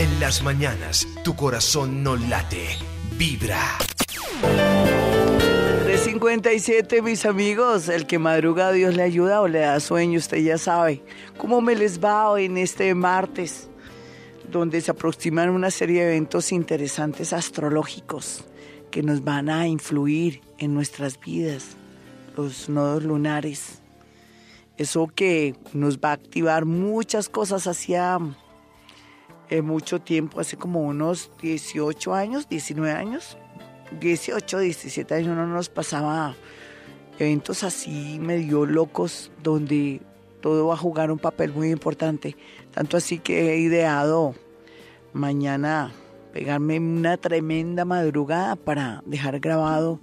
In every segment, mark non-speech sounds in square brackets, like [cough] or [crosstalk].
En las mañanas, tu corazón no late, vibra. 357, mis amigos. El que madruga, Dios le ayuda o le da sueño, usted ya sabe. ¿Cómo me les va hoy en este martes? Donde se aproximan una serie de eventos interesantes astrológicos que nos van a influir en nuestras vidas. Los nodos lunares. Eso que nos va a activar muchas cosas hacia eh, mucho tiempo, hace como unos 18 años, 19 años, 18, 17 años no nos pasaba eventos así medio locos donde todo va a jugar un papel muy importante. Tanto así que he ideado mañana pegarme una tremenda madrugada para dejar grabado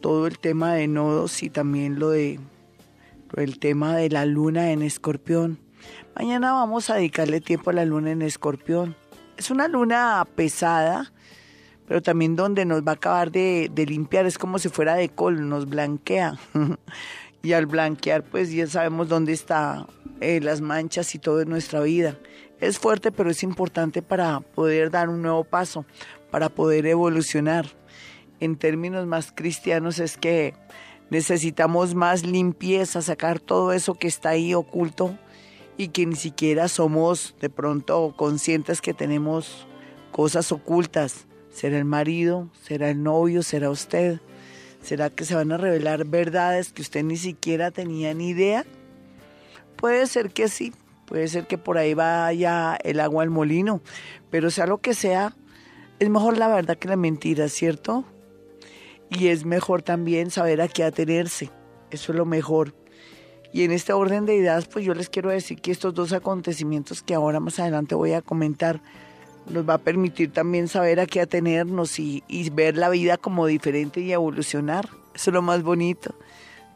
todo el tema de nodos y también lo de el tema de la luna en escorpión. Mañana vamos a dedicarle tiempo a la luna en escorpión. Es una luna pesada, pero también donde nos va a acabar de, limpiar, es como si fuera de col, nos blanquea. [laughs] y al blanquear, pues ya sabemos dónde están eh, las manchas y todo en nuestra vida. Es fuerte, pero es importante para poder dar un nuevo paso, para poder evolucionar. En términos más cristianos es que necesitamos más limpieza, sacar todo eso que está ahí oculto y que ni siquiera somos de pronto conscientes que tenemos cosas ocultas. ¿Será el marido? ¿Será el novio? ¿Será usted? ¿Será que se van a revelar verdades que usted ni siquiera tenía ni idea? Puede ser que sí, puede ser que por ahí vaya el agua al molino, pero sea lo que sea, es mejor la verdad que la mentira, ¿cierto? Y es mejor también saber a qué atenerse, eso es lo mejor. Y en este orden de ideas, pues yo les quiero decir que estos dos acontecimientos que ahora más adelante voy a comentar, nos va a permitir también saber a qué atenernos y, y ver la vida como diferente y evolucionar. Eso es lo más bonito.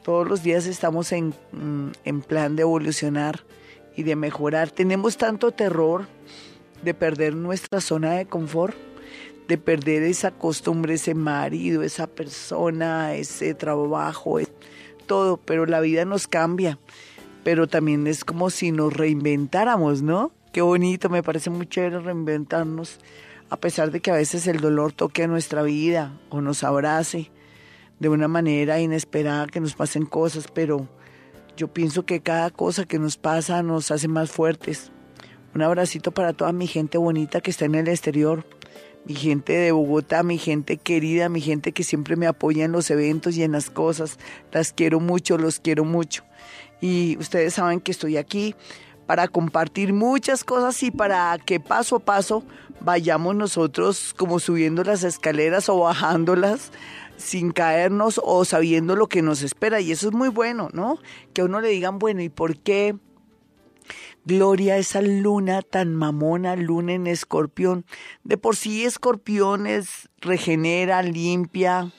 Todos los días estamos en, mm, en plan de evolucionar y de mejorar. Tenemos tanto terror de perder nuestra zona de confort, de perder esa costumbre, ese marido, esa persona, ese trabajo, pero la vida nos cambia. Pero también es como si nos reinventáramos, ¿no? Qué bonito, me parece muy chévere reinventarnos, a pesar de que a veces el dolor toque a nuestra vida o nos abrace de una manera inesperada, que nos pasen cosas, pero yo pienso que cada cosa que nos pasa nos hace más fuertes. Un abracito para toda mi gente bonita que está en el exterior, mi gente de Bogotá, mi gente querida, mi gente que siempre me apoya en los eventos y en las cosas. Las quiero mucho, los quiero mucho. Y ustedes saben que estoy aquí para compartir muchas cosas y para que paso a paso vayamos nosotros como subiendo las escaleras o bajándolas sin caernos o sabiendo lo que nos espera. Y eso es muy bueno, ¿no? Que a uno le digan, bueno, ¿y por qué? Gloria, esa luna tan mamona, luna en escorpión. De por sí escorpión es, regenera, limpia,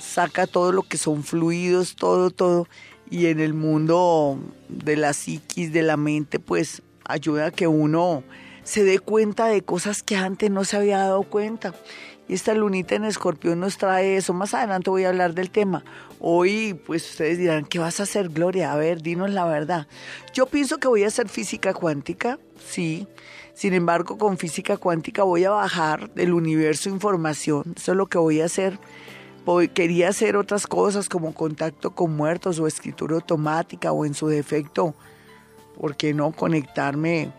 saca todo lo que son fluidos, todo, todo. Y en el mundo de la psiquis, de la mente, pues ayuda a que uno se dé cuenta de cosas que antes no se había dado cuenta. Y esta lunita en escorpión nos trae eso. Más adelante voy a hablar del tema. Hoy, pues ustedes dirán, ¿qué vas a hacer, Gloria? A ver, dinos la verdad. Yo pienso que voy a hacer física cuántica, sí. Sin embargo, con física cuántica voy a bajar del universo información. Eso es lo que voy a hacer. Quería hacer otras cosas como contacto con muertos o escritura automática o en su defecto, ¿por qué no conectarme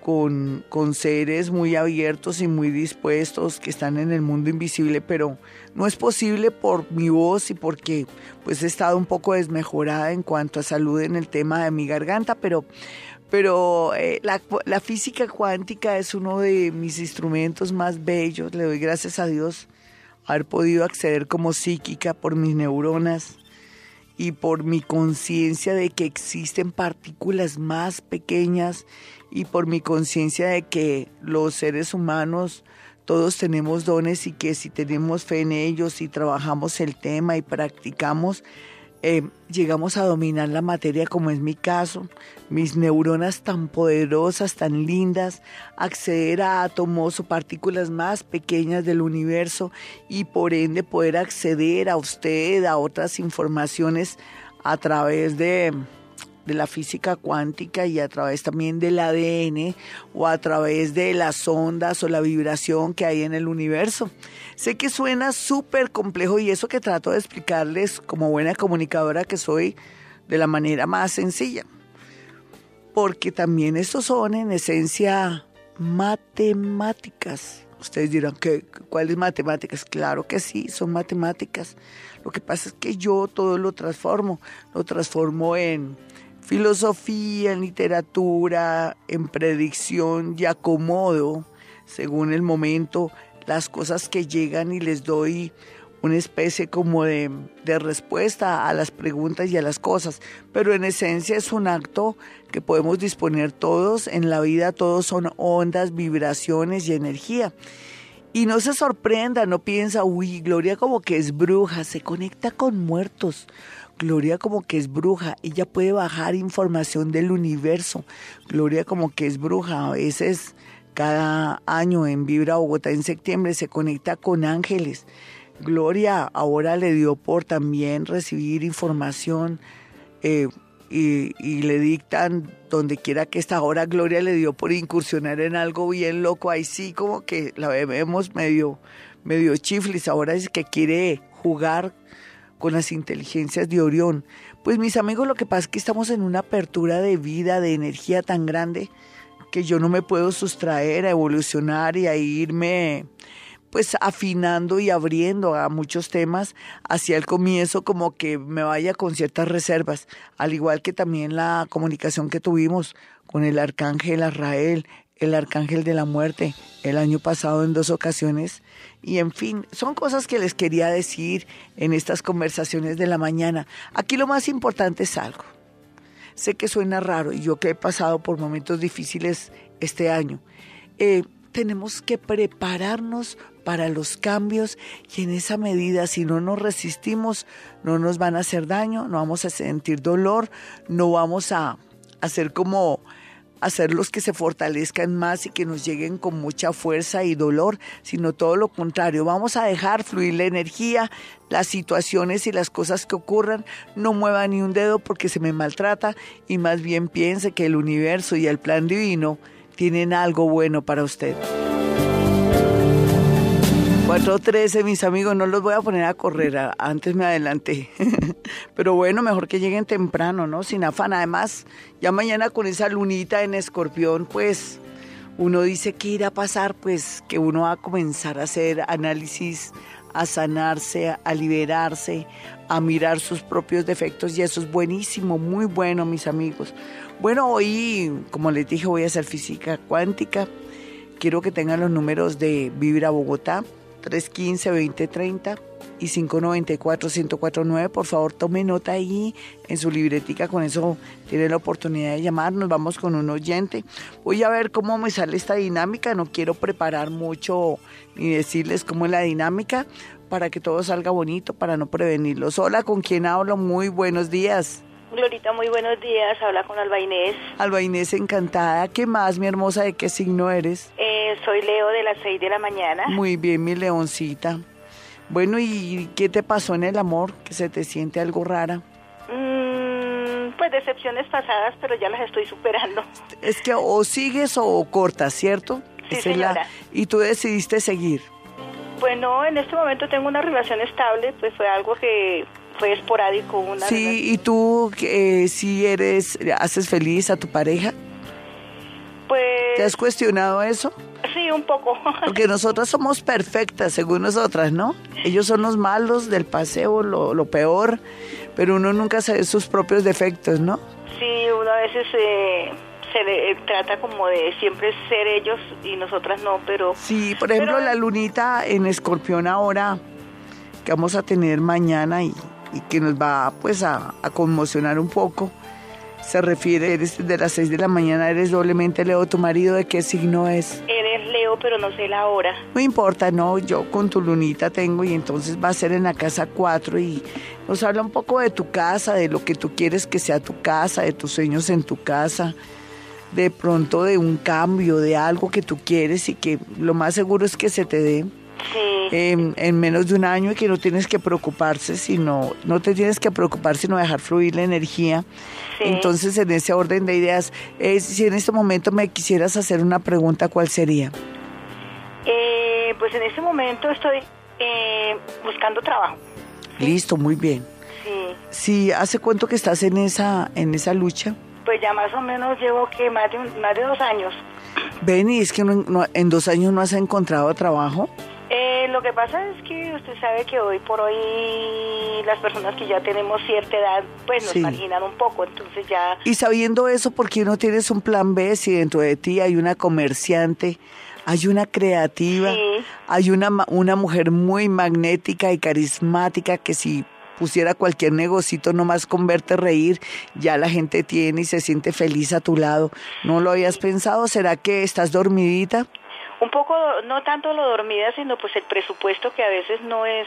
con, con, seres muy abiertos y muy dispuestos que están en el mundo invisible, pero no es posible por mi voz y porque pues he estado un poco desmejorada en cuanto a salud en el tema de mi garganta, pero, pero eh, la, la física cuántica es uno de mis instrumentos más bellos, le doy gracias a Dios haber podido acceder como psíquica por mis neuronas y por mi conciencia de que existen partículas más pequeñas y por mi conciencia de que los seres humanos todos tenemos dones y que si tenemos fe en ellos y trabajamos el tema y practicamos, eh, llegamos a dominar la materia como es mi caso, mis neuronas tan poderosas, tan lindas, acceder a átomos o partículas más pequeñas del universo y por ende poder acceder a usted, a otras informaciones a través de de la física cuántica y a través también del ADN o a través de las ondas o la vibración que hay en el universo. Sé que suena súper complejo y eso que trato de explicarles como buena comunicadora que soy de la manera más sencilla. Porque también estos son en esencia matemáticas. Ustedes dirán, ¿qué, ¿cuáles matemáticas? Claro que sí, son matemáticas. Lo que pasa es que yo todo lo transformo. Lo transformo en filosofía, en literatura, en predicción y acomodo, según el momento, las cosas que llegan y les doy una especie como de, de, respuesta a las preguntas y a las cosas, pero en esencia es un acto que podemos disponer todos, en la vida todos son ondas, vibraciones y energía. Y no se sorprenda, no piensa, uy, Gloria como que es bruja, se conecta con muertos. Gloria como que es bruja, ella puede bajar información del universo. Gloria como que es bruja, a veces cada año en Vibra Bogotá en septiembre se conecta con ángeles Gloria ahora le dio por también recibir información eh, y, le dictan donde quiera que está. Ahora Gloria le dio por incursionar en algo bien loco. Ahí sí como que la vemos medio, medio chiflis. Ahora es que quiere jugar con las inteligencias de Orión. Pues mis amigos, lo que pasa es que estamos en una apertura de vida, de energía tan grande que yo no me puedo sustraer a evolucionar y a irme pues afinando y abriendo a muchos temas hacia el comienzo como que me vaya con ciertas reservas, al igual que también la comunicación que tuvimos con el arcángel Arrael, el arcángel de la muerte, el año pasado en dos ocasiones. Y en fin, son cosas que les quería decir en estas conversaciones de la mañana. Aquí lo más importante es algo. Sé que suena raro y yo que he pasado por momentos difíciles este año. Eh, tenemos que prepararnos para los cambios y en esa medida si no nos resistimos no nos van a hacer daño, no vamos a sentir dolor, no vamos a hacer como hacerlos que se fortalezcan más y que nos lleguen con mucha fuerza y dolor, sino todo lo contrario. Vamos a dejar fluir la energía, las situaciones y las cosas que ocurran. No mueva ni un dedo porque se me maltrata y más bien piense que el universo y el plan divino tienen algo bueno para usted. 4.13, mis amigos, no los voy a poner a correr, antes me adelanté. [laughs] Pero bueno, mejor que lleguen temprano, ¿no? Sin afán. Además, ya mañana con esa lunita en escorpión, pues uno dice que irá a pasar, pues que uno va a comenzar a hacer análisis, a sanarse, a liberarse, a mirar sus propios defectos y eso es buenísimo, muy bueno, mis amigos. Bueno, hoy, como les dije, voy a hacer física cuántica. Quiero que tengan los números de Vibra Bogotá, 315-2030 y 594-1049. Por favor, tome nota ahí en su libretica. Con eso tiene la oportunidad de llamar. Nos vamos con un oyente. Voy a ver cómo me sale esta dinámica. No quiero preparar mucho ni decirles cómo es la dinámica para que todo salga bonito, para no prevenirlos. Hola, ¿con quién hablo? Muy buenos días. Glorita, muy buenos días. Habla con Alba Inés. Alba Inés, encantada. ¿Qué más, mi hermosa? ¿De qué signo eres? Eh, soy Leo de las 6 de la mañana. Muy bien, mi leoncita. Bueno, ¿y qué te pasó en el amor? ¿Que se te siente algo rara? Mm, pues decepciones pasadas, pero ya las estoy superando. Es que o sigues o cortas, ¿cierto? Sí, señora. Y tú decidiste seguir. Pues no, en este momento tengo una relación estable, pues fue algo que fue esporádico. Una sí, ¿y tú eh, si eres, haces feliz a tu pareja? Pues... ¿Te has cuestionado eso? Sí, un poco. [laughs] Porque nosotras somos perfectas, según nosotras, ¿no? Ellos son los malos del paseo, lo, lo peor, pero uno nunca sabe sus propios defectos, ¿no? Sí, uno a veces eh, se le trata como de siempre ser ellos y nosotras no, pero... Sí, por ejemplo, la lunita en escorpión ahora, que vamos a tener mañana y y que nos va pues a, conmocionar un poco. Se refiere, eres de las 6 de la mañana, eres doblemente Leo, tu marido, ¿de qué signo es? Eres Leo, pero no sé la hora. No importa, no, yo con tu lunita tengo y entonces va a ser en la casa 4 y nos habla un poco de tu casa, de lo que tú quieres que sea tu casa, de tus sueños en tu casa, de pronto de un cambio, de algo que tú quieres y que lo más seguro es que se te dé. Em, en menos de un año y que no tienes que preocuparse, sino, no te tienes que preocupar, sino dejar fluir la energía. Entonces, en ese orden de ideas, si en este momento me quisieras hacer una pregunta, ¿cuál sería? Eh, pues en este momento estoy eh, buscando trabajo. Listo, muy bien. Sí. Sí, ¿hace cuánto que estás en esa, en esa lucha? Pues ya más o menos llevo que más de, más de dos años. Ven, ¿y es que en dos años no has encontrado trabajo? Eh, lo que pasa es que usted sabe que hoy por hoy las personas que ya tenemos cierta edad, pues nos imaginan un poco, entonces ya... Y sabiendo eso, ¿por qué no tienes un plan B si dentro de ti hay una comerciante, hay una creativa, hay una, una mujer muy magnética y carismática que si pusiera cualquier negocito nomás con verte reír, ya la gente tiene y se siente feliz a tu lado. ¿No lo habías pensado? ¿Será que estás dormidita? Un poco, no tanto lo dormida, sino pues el presupuesto que a veces no es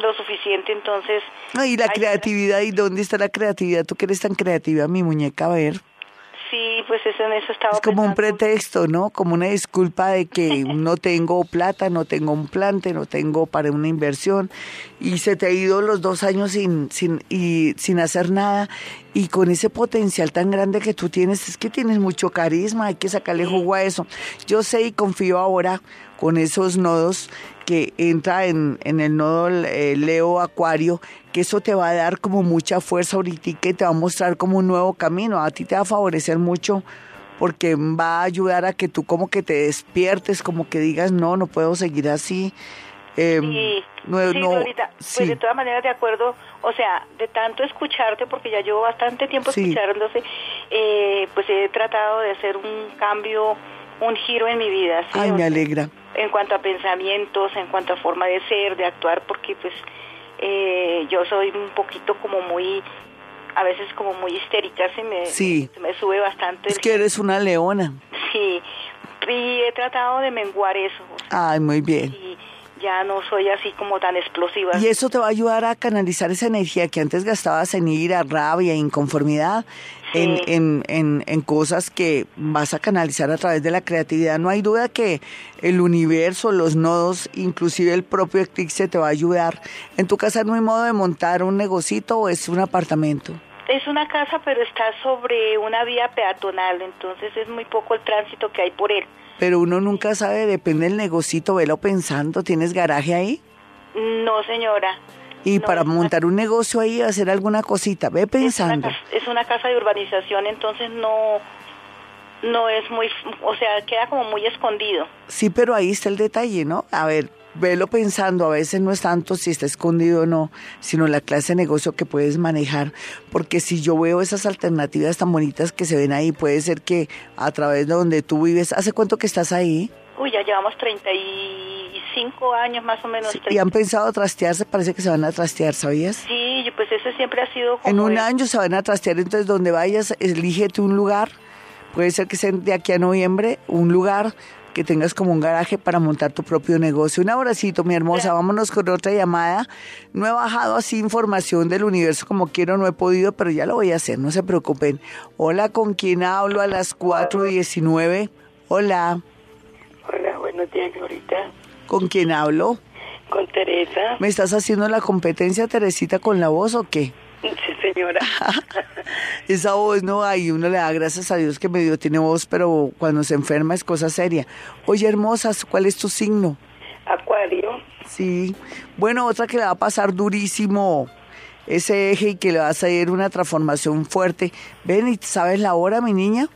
lo suficiente, entonces... y la creatividad, ¿y dónde está la creatividad? Tú que eres tan creativa, mi muñeca, a ver. Sí, pues eso en eso estaba. Es como un pretexto, ¿no? Como una disculpa de que [laughs] no tengo plata, no tengo un plante, no tengo para una inversión y se te ha ido los dos años sin, sin, y, sin hacer nada y con ese potencial tan grande que tú tienes, es que tienes mucho carisma, hay que sacarle jugo a eso. Yo sé y confío ahora con esos nodos que entra en, en el nodo eh, Leo Acuario, que eso te va a dar como mucha fuerza ahorita y que te va a mostrar como un nuevo camino. A ti te va a favorecer mucho porque va a ayudar a que tú como que te despiertes, como que digas, no, no puedo seguir así. Eh, sí, no, pues de todas maneras de acuerdo, o sea, de tanto escucharte, porque ya llevo bastante tiempo escuchándose, eh, pues he tratado de hacer un cambio, un giro en mi vida. Ay, me alegra en cuanto a pensamientos, en cuanto a forma de ser, de actuar, porque pues eh, yo soy un poquito como muy, a veces como muy histérica, se me, me sube bastante. Es que eres una leona. Sí, y he tratado de menguar eso. Ay, muy bien. Y ya no soy así como tan explosiva. Y eso te va a ayudar a canalizar esa energía que antes gastabas en ira, rabia, inconformidad en, en, en, cosas que vas a canalizar a través de la creatividad. No hay duda que el universo, los nodos, inclusive el propio eclipse te va a ayudar. ¿En tu casa no hay modo de montar un negocito o es un apartamento? Es una casa, pero está sobre una vía peatonal, entonces es muy poco el tránsito que hay por él. Pero uno nunca sabe, depende del negocito, velo pensando. ¿Tienes garaje ahí? No, señora. Y para montar un negocio ahí, hacer alguna cosita, ve pensando. Es una, casa, de urbanización, entonces no, no es muy, o sea, queda como muy escondido. Sí, pero ahí está el detalle, ¿no? A ver, velo pensando, a veces no es tanto si está escondido o no, sino la clase de negocio que puedes manejar, porque si yo veo esas alternativas tan bonitas que se ven ahí, puede ser que a través de donde tú vives, ¿hace cuánto que estás ahí? Uy, ya llevamos 35 años más o menos. ¿Y han pensado trastearse? Parece que se van a trastear, ¿sabías? Sí, pues ese siempre ha sido como... En un año se van a trastear, entonces donde vayas, elígete un lugar, puede ser que sea de aquí a noviembre, un lugar que tengas como un garaje para montar tu propio negocio. Un abracito, mi hermosa. Vámonos con otra llamada. No he bajado así información del universo como quiero, no he podido, pero ya lo voy a hacer, no se preocupen. Hola, ¿con quién hablo a las 4.19? Hola. Buenos días, ahorita. ¿Con quién hablo? Con Teresa. ¿Me estás haciendo la competencia, Teresita, con la voz o qué? Sí, señora. [laughs] Esa voz no hay, uno le da gracias a Dios que me dio, tiene voz, pero cuando se enferma es cosa seria. Oye, hermosas, ¿cuál es tu signo? Acuario. Sí. Bueno, otra que le va a pasar durísimo ese eje y que le va a salir una transformación fuerte. Ven, ¿y sabes la hora, mi niña?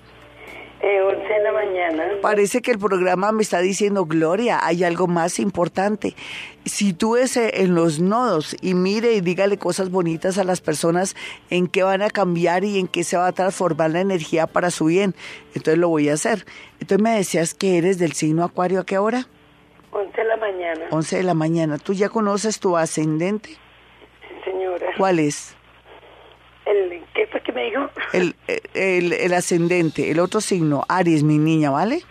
Eh, 11 de la mañana. Parece que el programa me está diciendo, Gloria, hay algo más importante. Si tú ves en los nodos y mire y dígale cosas bonitas a las personas en qué van a cambiar y en qué se va a transformar la energía para su bien, entonces lo voy a hacer. Entonces me decías que eres del signo Acuario, ¿a qué hora? 11 de la mañana. 11 de la mañana. ¿Tú ya conoces tu ascendente? Sí, señora. ¿Cuál es? El, ¿Qué fue que me dijo? El, el, ascendente, el otro signo, Aries, mi niña, ¿vale?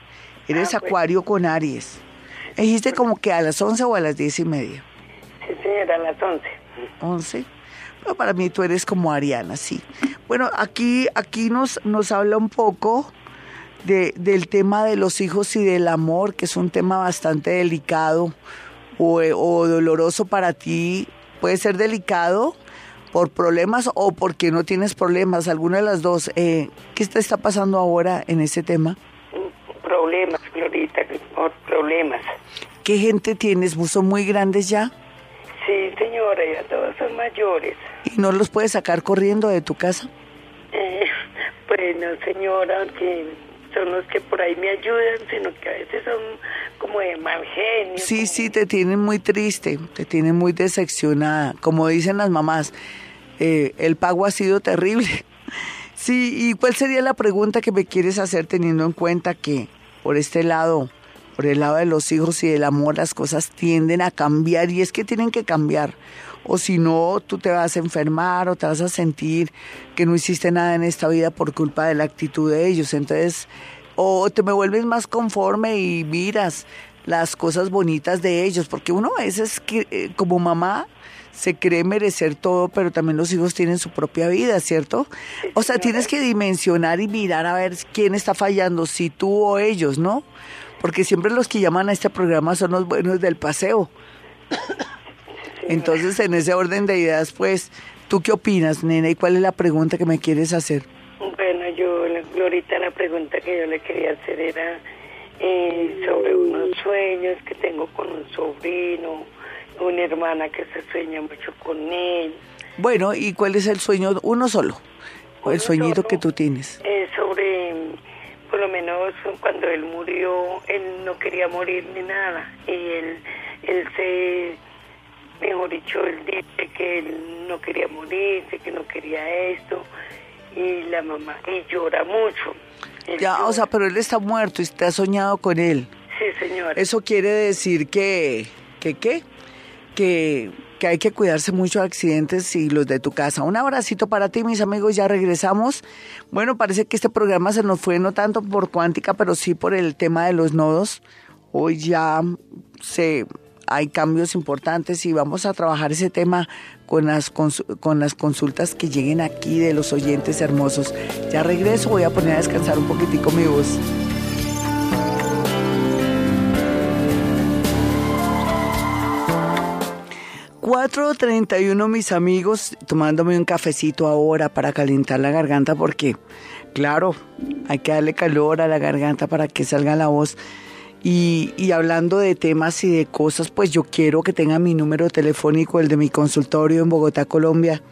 Eres ah, acuario con Aries. Dijiste como que a las 11 o a las 10 y media. Sí, señora, a las 11. 11. Pero para mí tú eres como Ariana, sí. Bueno, aquí, aquí nos, nos habla un poco de, del tema de los hijos y del amor, que es un tema bastante delicado o, o doloroso para ti, puede ser delicado por problemas o porque no tienes problemas, alguna de las dos. Eh, ¿Qué te está pasando ahora en ese tema? Problemas, Glorita, problemas. ¿Qué gente tienes? ¿Son muy grandes ya? Sí, señora, ya todos son mayores. ¿Y no los puedes sacar corriendo de tu casa? Eh, pues no, señora, que son los que por ahí me ayudan, sino que a veces son como de mal genio. Sí, sí, te tienen muy triste, te tienen muy decepcionada. Como dicen las mamás, eh, el pago ha sido terrible. [laughs] Sí, ¿y cuál sería la pregunta que me quieres hacer teniendo en cuenta que por este lado, por el lado de los hijos y del amor, las cosas tienden a cambiar y es que tienen que cambiar? O si no, tú te vas a enfermar o te vas a sentir que no hiciste nada en esta vida por culpa de la actitud de ellos. Entonces, o te me vuelves más conforme y miras las cosas bonitas de ellos, porque uno a veces eh, como mamá se cree merecer todo, pero también los hijos tienen su propia vida, ¿cierto? O sea, tienes que dimensionar y mirar a ver quién está fallando, si tú o ellos, ¿no? Porque siempre los que llaman a este programa son los buenos del paseo. [coughs] Entonces, en ese orden de ideas, pues, ¿tú qué opinas, nena? ¿Y cuál es la pregunta que me quieres hacer? Bueno, yo, Glorita, la pregunta que yo le quería hacer era eh, sobre unos sueños que tengo con un sobrino, una hermana que se sueña mucho con él. Bueno, ¿y cuál es el sueño? Uno solo, o el sueñito que tú tienes. Eh, sobre, por lo menos cuando él murió, él no quería morir ni nada. Y él, él se, mejor dicho, él dice que él no quería morirse, que no quería esto. Y la mamá, y llora mucho. ya, o sea, pero él está muerto y te ha soñado con él. Sí, señora. Eso quiere decir que, que qué? Que, hay que cuidarse mucho de accidentes y los de tu casa. Un abracito para ti, mis amigos, ya regresamos. Bueno, parece que este programa se nos fue no tanto por cuántica, pero sí por el tema de los nodos. Hoy ya se hay cambios importantes y vamos a trabajar ese tema con las, con las consultas que lleguen aquí de los oyentes hermosos. Ya regreso, voy a poner a descansar un poquitico mi voz. 4.31 mis amigos, tomándome un cafecito ahora para calentar la garganta porque, claro, hay que darle calor a la garganta para que salga la voz. Y, y, hablando de temas y de cosas, pues yo quiero que tenga mi número telefónico, el de mi consultorio en Bogotá, Colombia,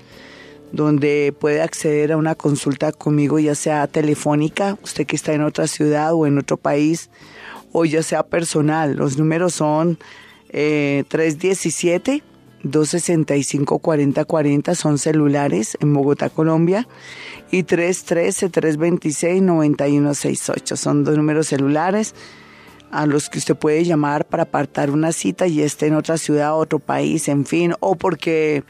donde puede acceder a una consulta conmigo, ya sea telefónica, usted que está en otra ciudad o en otro país, o ya sea personal. Los números son eh, 317. 265-4040 son celulares en Bogotá, Colombia, y 313-326-9168 son dos números celulares a los que usted puede llamar para apartar una cita y esté en otra ciudad, otro país, en fin, o porque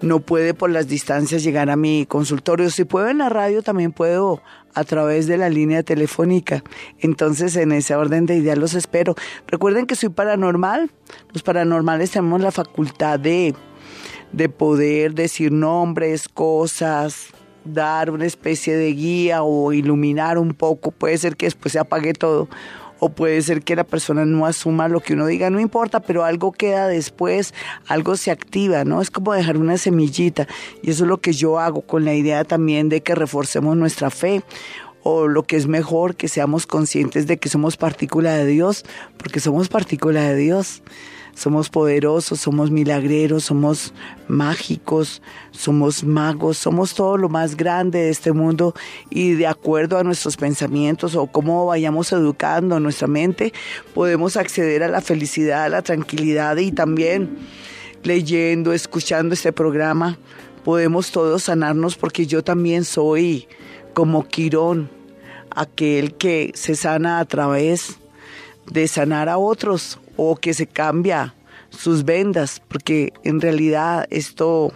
no puede por las distancias llegar a mi consultorio. Si puedo en la radio, también puedo a través de la línea telefónica. Entonces, en ese orden de ideas los espero. Recuerden que soy paranormal. Los paranormales tenemos la facultad de, de poder decir nombres, cosas, dar una especie de guía o iluminar un poco. Puede ser que después se apague todo o puede ser que la persona no asuma lo que uno diga, no importa, pero algo queda después, algo se activa, ¿no? Es como dejar una semillita y eso es lo que yo hago con la idea también de que reforcemos nuestra fe o lo que es mejor, que seamos conscientes de que somos partícula de Dios, porque somos partícula de Dios somos poderosos, somos milagreros, somos mágicos, somos magos, somos todo lo más grande de este mundo y de acuerdo a nuestros pensamientos o cómo vayamos educando nuestra mente, podemos acceder a la felicidad, a la tranquilidad y también leyendo, escuchando este programa, podemos todos sanarnos porque yo también soy como Quirón, aquel que se sana a través de sanar a otros o que se cambia sus vendas, porque en realidad esto,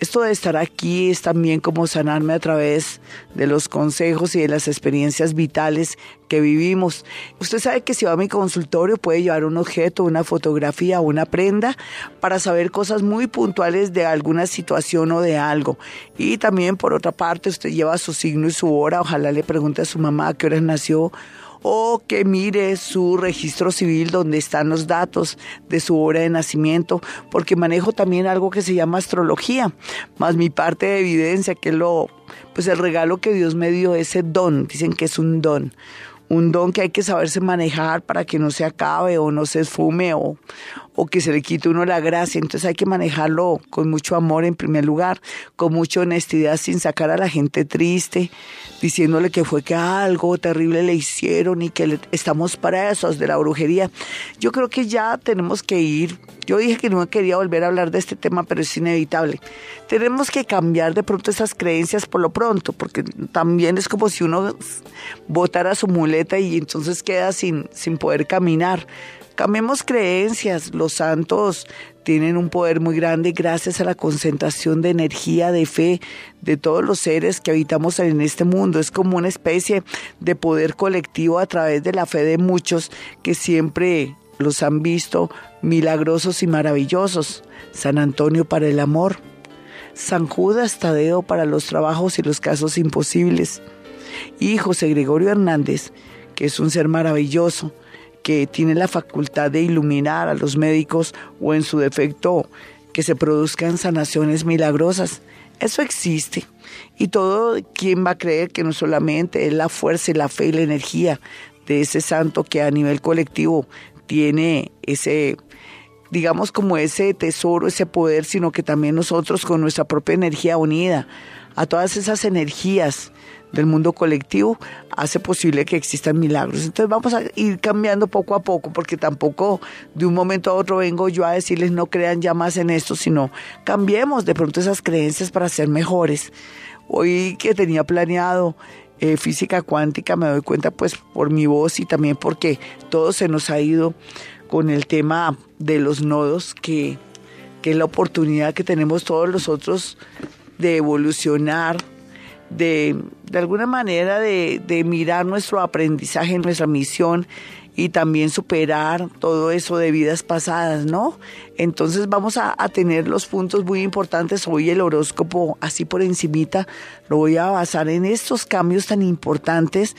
esto de estar aquí es también como sanarme a través de los consejos y de las experiencias vitales que vivimos. Usted sabe que si va a mi consultorio puede llevar un objeto, una fotografía una prenda para saber cosas muy puntuales de alguna situación o de algo. Y también por otra parte usted lleva su signo y su hora, ojalá le pregunte a su mamá a qué hora nació o que mire su registro civil donde están los datos de su hora de nacimiento, porque manejo también algo que se llama astrología, más mi parte de evidencia, que es lo, pues el regalo que Dios me dio, ese don, dicen que es un don un don que hay que saberse manejar para que no se acabe o no se esfume o, o que se le quite uno la gracia. Entonces hay que manejarlo con mucho amor en primer lugar, con mucha honestidad, sin sacar a la gente triste, diciéndole que fue que algo terrible le hicieron y que estamos presos de la brujería. Yo creo que ya tenemos que ir. Yo dije que no quería volver a hablar de este tema, pero es inevitable. Tenemos que cambiar de pronto esas creencias por lo pronto, porque también es como si uno botara su muleta y entonces queda sin, sin poder caminar. Cambiemos creencias, los santos tienen un poder muy grande gracias a la concentración de energía, de fe de todos los seres que habitamos en este mundo. Es como una especie de poder colectivo a través de la fe de muchos que siempre los han visto milagrosos y maravillosos. San Antonio para el amor, San Judas Tadeo para los trabajos y los casos imposibles, y José Gregorio Hernández, que es un ser maravilloso, que tiene la facultad de iluminar a los médicos o en su defecto que se produzcan sanaciones milagrosas. Eso existe. Y todo quien va a creer que no solamente es la fuerza y la fe y la energía de ese santo que a nivel colectivo tiene ese, digamos como ese tesoro, ese poder, sino que también nosotros con nuestra propia energía unida a todas esas energías del mundo colectivo hace posible que existan milagros. Entonces vamos a ir cambiando poco a poco, porque tampoco de un momento a otro vengo yo a decirles no crean ya más en esto, sino cambiemos de pronto esas creencias para ser mejores. Hoy que tenía planeado eh, física cuántica me doy cuenta pues por mi voz y también porque todo se nos ha ido con el tema de los nodos que, que es la oportunidad que tenemos todos los otros de evolucionar, de, de alguna manera de, de mirar nuestro aprendizaje, nuestra misión y también superar todo eso de vidas pasadas, ¿no? Entonces vamos a, tener los puntos muy importantes. Hoy el horóscopo, así por encimita, lo voy a basar en estos cambios tan importantes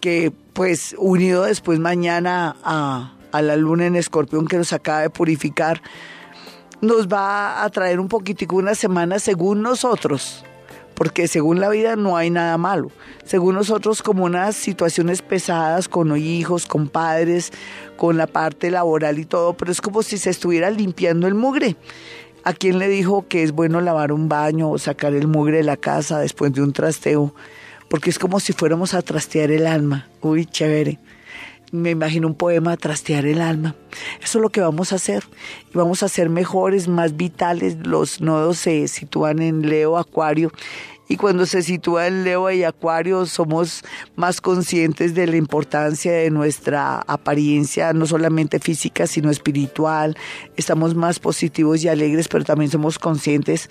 que, pues, unido después mañana a, a la luna en escorpión que nos acaba de purificar, nos va a traer un poquitico una semana según nosotros porque según la vida no hay nada malo. Según nosotros, como unas situaciones pesadas con hijos, con padres, con la parte laboral y todo, pero es como si se estuviera limpiando el mugre. ¿A quién le dijo que es bueno lavar un baño o sacar el mugre de la casa después de un trasteo? Porque es como si fuéramos a trastear el alma. Uy, chévere me imagino un poema, trastear el alma. Eso es lo que vamos a hacer. Y vamos a ser mejores, más vitales. Los nodos se sitúan en Leo, Acuario. Y cuando se sitúa en Leo y Acuario somos más conscientes de la importancia de nuestra apariencia, no solamente física, sino espiritual. Estamos más positivos y alegres, pero también somos conscientes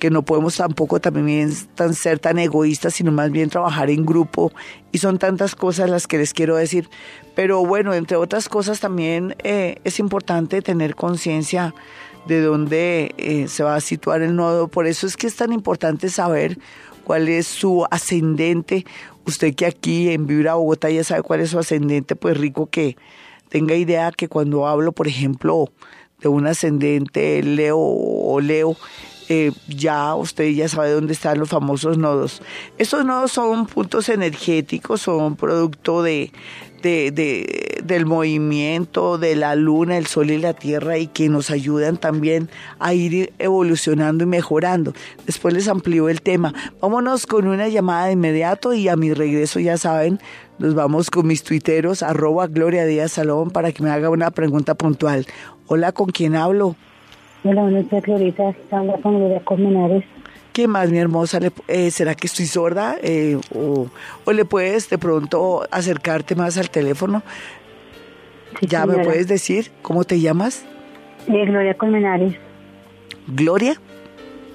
que no podemos tampoco también tan, ser tan egoístas, sino más bien trabajar en grupo. Y son tantas cosas las que les quiero decir. Pero bueno, entre otras cosas también eh, es importante tener conciencia de dónde eh, se va a situar el nodo. Por eso es que es tan importante saber cuál es su ascendente. Usted que aquí en Vibra Bogotá ya sabe cuál es su ascendente, pues rico que tenga idea que cuando hablo, por ejemplo, de un ascendente Leo o Leo, eh, ya usted ya sabe dónde están los famosos nodos. Estos nodos son puntos energéticos, son producto de, de, del movimiento de la luna, el sol y la tierra y que nos ayudan también a ir evolucionando y mejorando. Después les amplío el tema. Vámonos con una llamada de inmediato y a mi regreso ya saben, nos vamos con mis tuiteros, arroba Gloria Díaz Salón, para que me haga una pregunta puntual. Hola, ¿con quién hablo? Hola, buenas tardes, Glorita. Habla con Gloria Colmenares. ¿Qué más, mi hermosa? Eh, ¿Será que estoy sorda? Eh, o, o, le puedes de pronto acercarte más al teléfono? Sí, ¿Ya señora. me puedes decir cómo te llamas? Eh, Gloria Colmenares. ¿Gloria?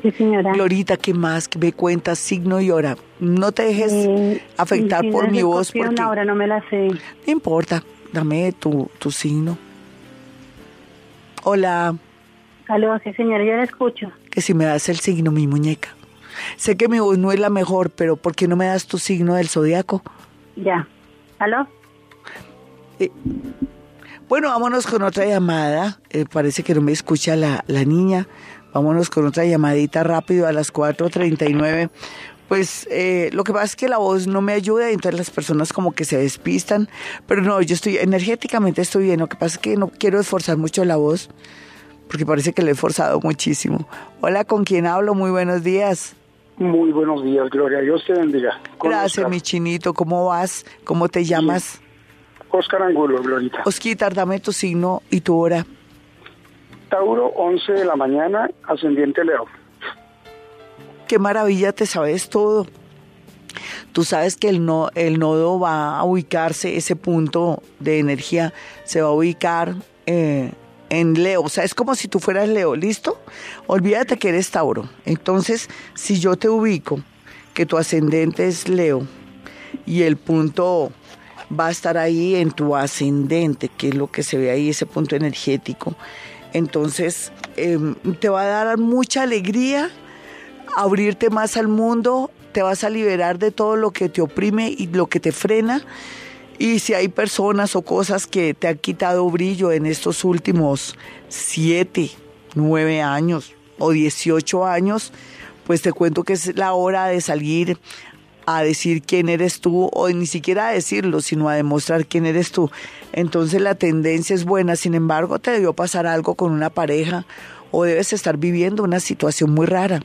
Sí, señora. Glorita, ¿qué más? ¿Qué me cuentas? Signo y hora. No te dejes Eh, afectar por no mi voz porque... Ahora no me la sé. No importa, dame tu, tu signo. Hola, Aló, sí, señora, yo la escucho. que si me das el signo, mi muñeca. Sé que mi voz no es la mejor, pero ¿por qué no me das tu signo del zodiaco? Ya. ¿Aló? Eh, bueno, vámonos con otra llamada. Eh, parece que no me escucha la, la niña. Vámonos con otra llamadita rápido a las 4.39. Pues eh, lo que pasa es que la voz no me ayuda, y entonces las personas como que se despistan. Pero no, yo estoy energéticamente estoy bien. Lo que pasa es que no quiero esforzar mucho la voz, porque parece que le he esforzado muchísimo. Hola, ¿con quién hablo? Muy buenos días. Muy buenos días, Gloria. Dios te bendiga. Gracias, mi chinito. ¿Cómo vas? ¿Cómo te llamas? Oscar Angulo, Glorita. Osquitar, dame tu signo y tu hora. Tauro, 11 de la mañana, ascendiente Leo. Qué maravilla, te sabes todo. Tú sabes que el, no, el nodo va a ubicarse, ese punto de energía se va a ubicar eh, en Leo. O sea, es como si tú fueras Leo, ¿listo? Olvídate que eres Tauro. Entonces, si yo te ubico, que tu ascendente es Leo y el punto va a estar ahí en tu ascendente, que es lo que se ve ahí, ese punto energético. Entonces, em, te va a dar mucha alegría abrirte más al mundo, te vas a liberar de todo lo que te oprime y lo que te frena. Y si hay personas o cosas que te han quitado brillo en estos últimos siete, nueve años o 18 años, pues te cuento que es la hora de salir a decir quién eres tú o ni siquiera a decirlo, sino a demostrar quién eres tú. Entonces la tendencia es buena, sin embargo te debió pasar algo con una pareja o debes estar viviendo una situación muy rara.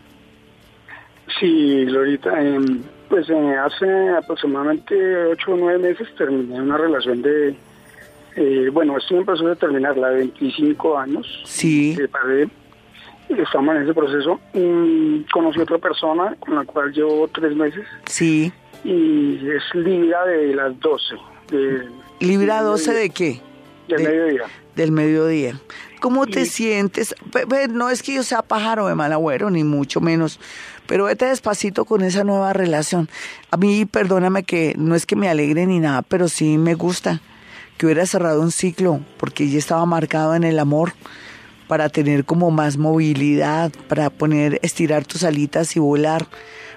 Sí, Glorita, em, pues eh, hace aproximadamente ocho o nueve meses terminé una relación de, eh, bueno, estoy en proceso de terminar, la de 25 años. Sí. De estamos en ese proceso. Y conocí a otra persona con la cual llevo tres meses. Sí. Y es Libra de las 12. De, ¿Libra 12 de qué? Del mediodía. Del mediodía. ¿Cómo te sientes? No es que yo sea pájaro de mal agüero, ni mucho menos, pero vete despacito con esa nueva relación. A mí, perdóname que no es que me alegre ni nada, pero sí me gusta que hubiera cerrado un ciclo, porque ya estaba marcado en el amor para tener como más movilidad, para poner, estirar tus alitas y volar.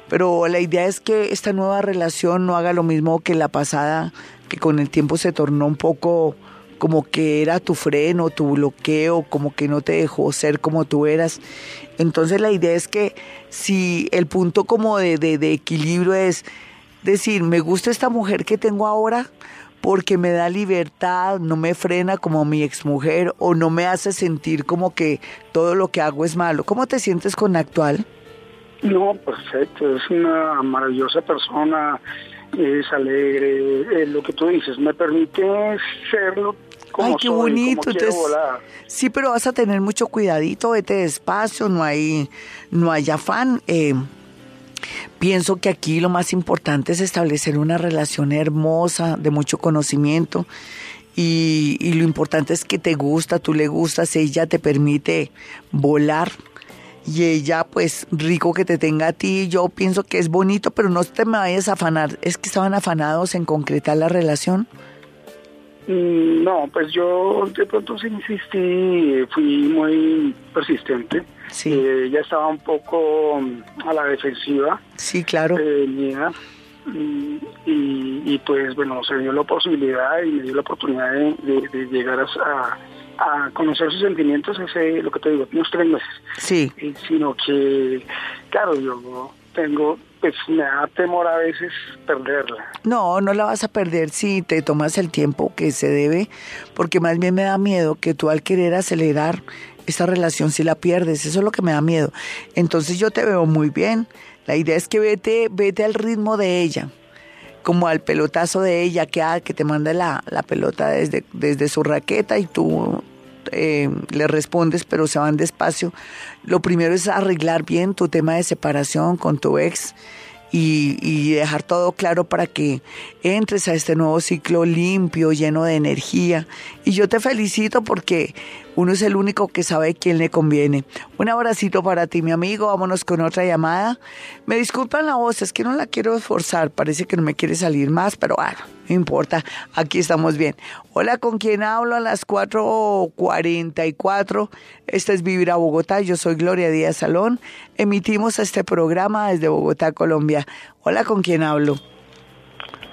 Pero la idea es que esta nueva relación no haga lo mismo que la pasada, que con el tiempo se tornó un poco como que era tu freno, tu bloqueo, como que no te dejó ser como tú eras. Entonces la idea es que si el punto como de, de, de equilibrio es decir, me gusta esta mujer que tengo ahora, porque me da libertad, no me frena como mi exmujer o no me hace sentir como que todo lo que hago es malo. ¿Cómo te sientes con la actual? No, perfecto, es una maravillosa persona, es alegre, lo que tú dices, me permite serlo como Ay, qué bonito. sí, pero vas a tener mucho cuidadito, vete despacio, no hay, no hay afán. Eh, Pienso que aquí lo más importante es establecer una relación hermosa, de mucho conocimiento. Y, lo importante es que te gusta, tú le gustas, ella te permite volar y ella pues rico que te tenga a ti, yo pienso que es bonito, pero no te me vayas a afanar, es que estaban afanados en concretar la relación. Mm, no, pues yo de pronto sí insistí, fui muy persistente. Sí. Eh, ya estaba un poco mm, a la defensiva. Sí, claro. Eh, y, pues bueno, se dio la posibilidad y me dio la oportunidad de, llegar a, a, conocer sus sentimientos hace, lo que te digo, unos tres meses. Sí. Eh, sino que, claro, yo tengo pues me da temor a veces perderla. No, no la vas a perder si te tomas el tiempo que se debe, porque más bien me da miedo que tú al querer acelerar esta relación si la pierdes, eso es lo que me da miedo. Entonces yo te veo muy bien. La idea es que vete, vete al ritmo de ella, como al pelotazo de ella que, ah, que te manda la, la pelota desde, desde su raqueta y tú eh, le respondes, pero se van despacio. Lo primero es arreglar bien tu tema de separación con tu ex y, y, dejar todo claro para que entres a este nuevo ciclo limpio, lleno de energía. Y yo te felicito porque uno es el único que sabe quién le conviene. Un abracito para ti, mi amigo. Vámonos con otra llamada. Me disculpan la voz, es que no la quiero esforzar. Parece que no me quiere salir más, pero bueno, no importa. Aquí estamos bien. Hola, ¿con quién hablo? A las 4.44. Esta es Vivir a Bogotá. Yo soy Gloria Díaz Salón. Emitimos este programa desde Bogotá, Colombia. Hola, ¿con quién hablo?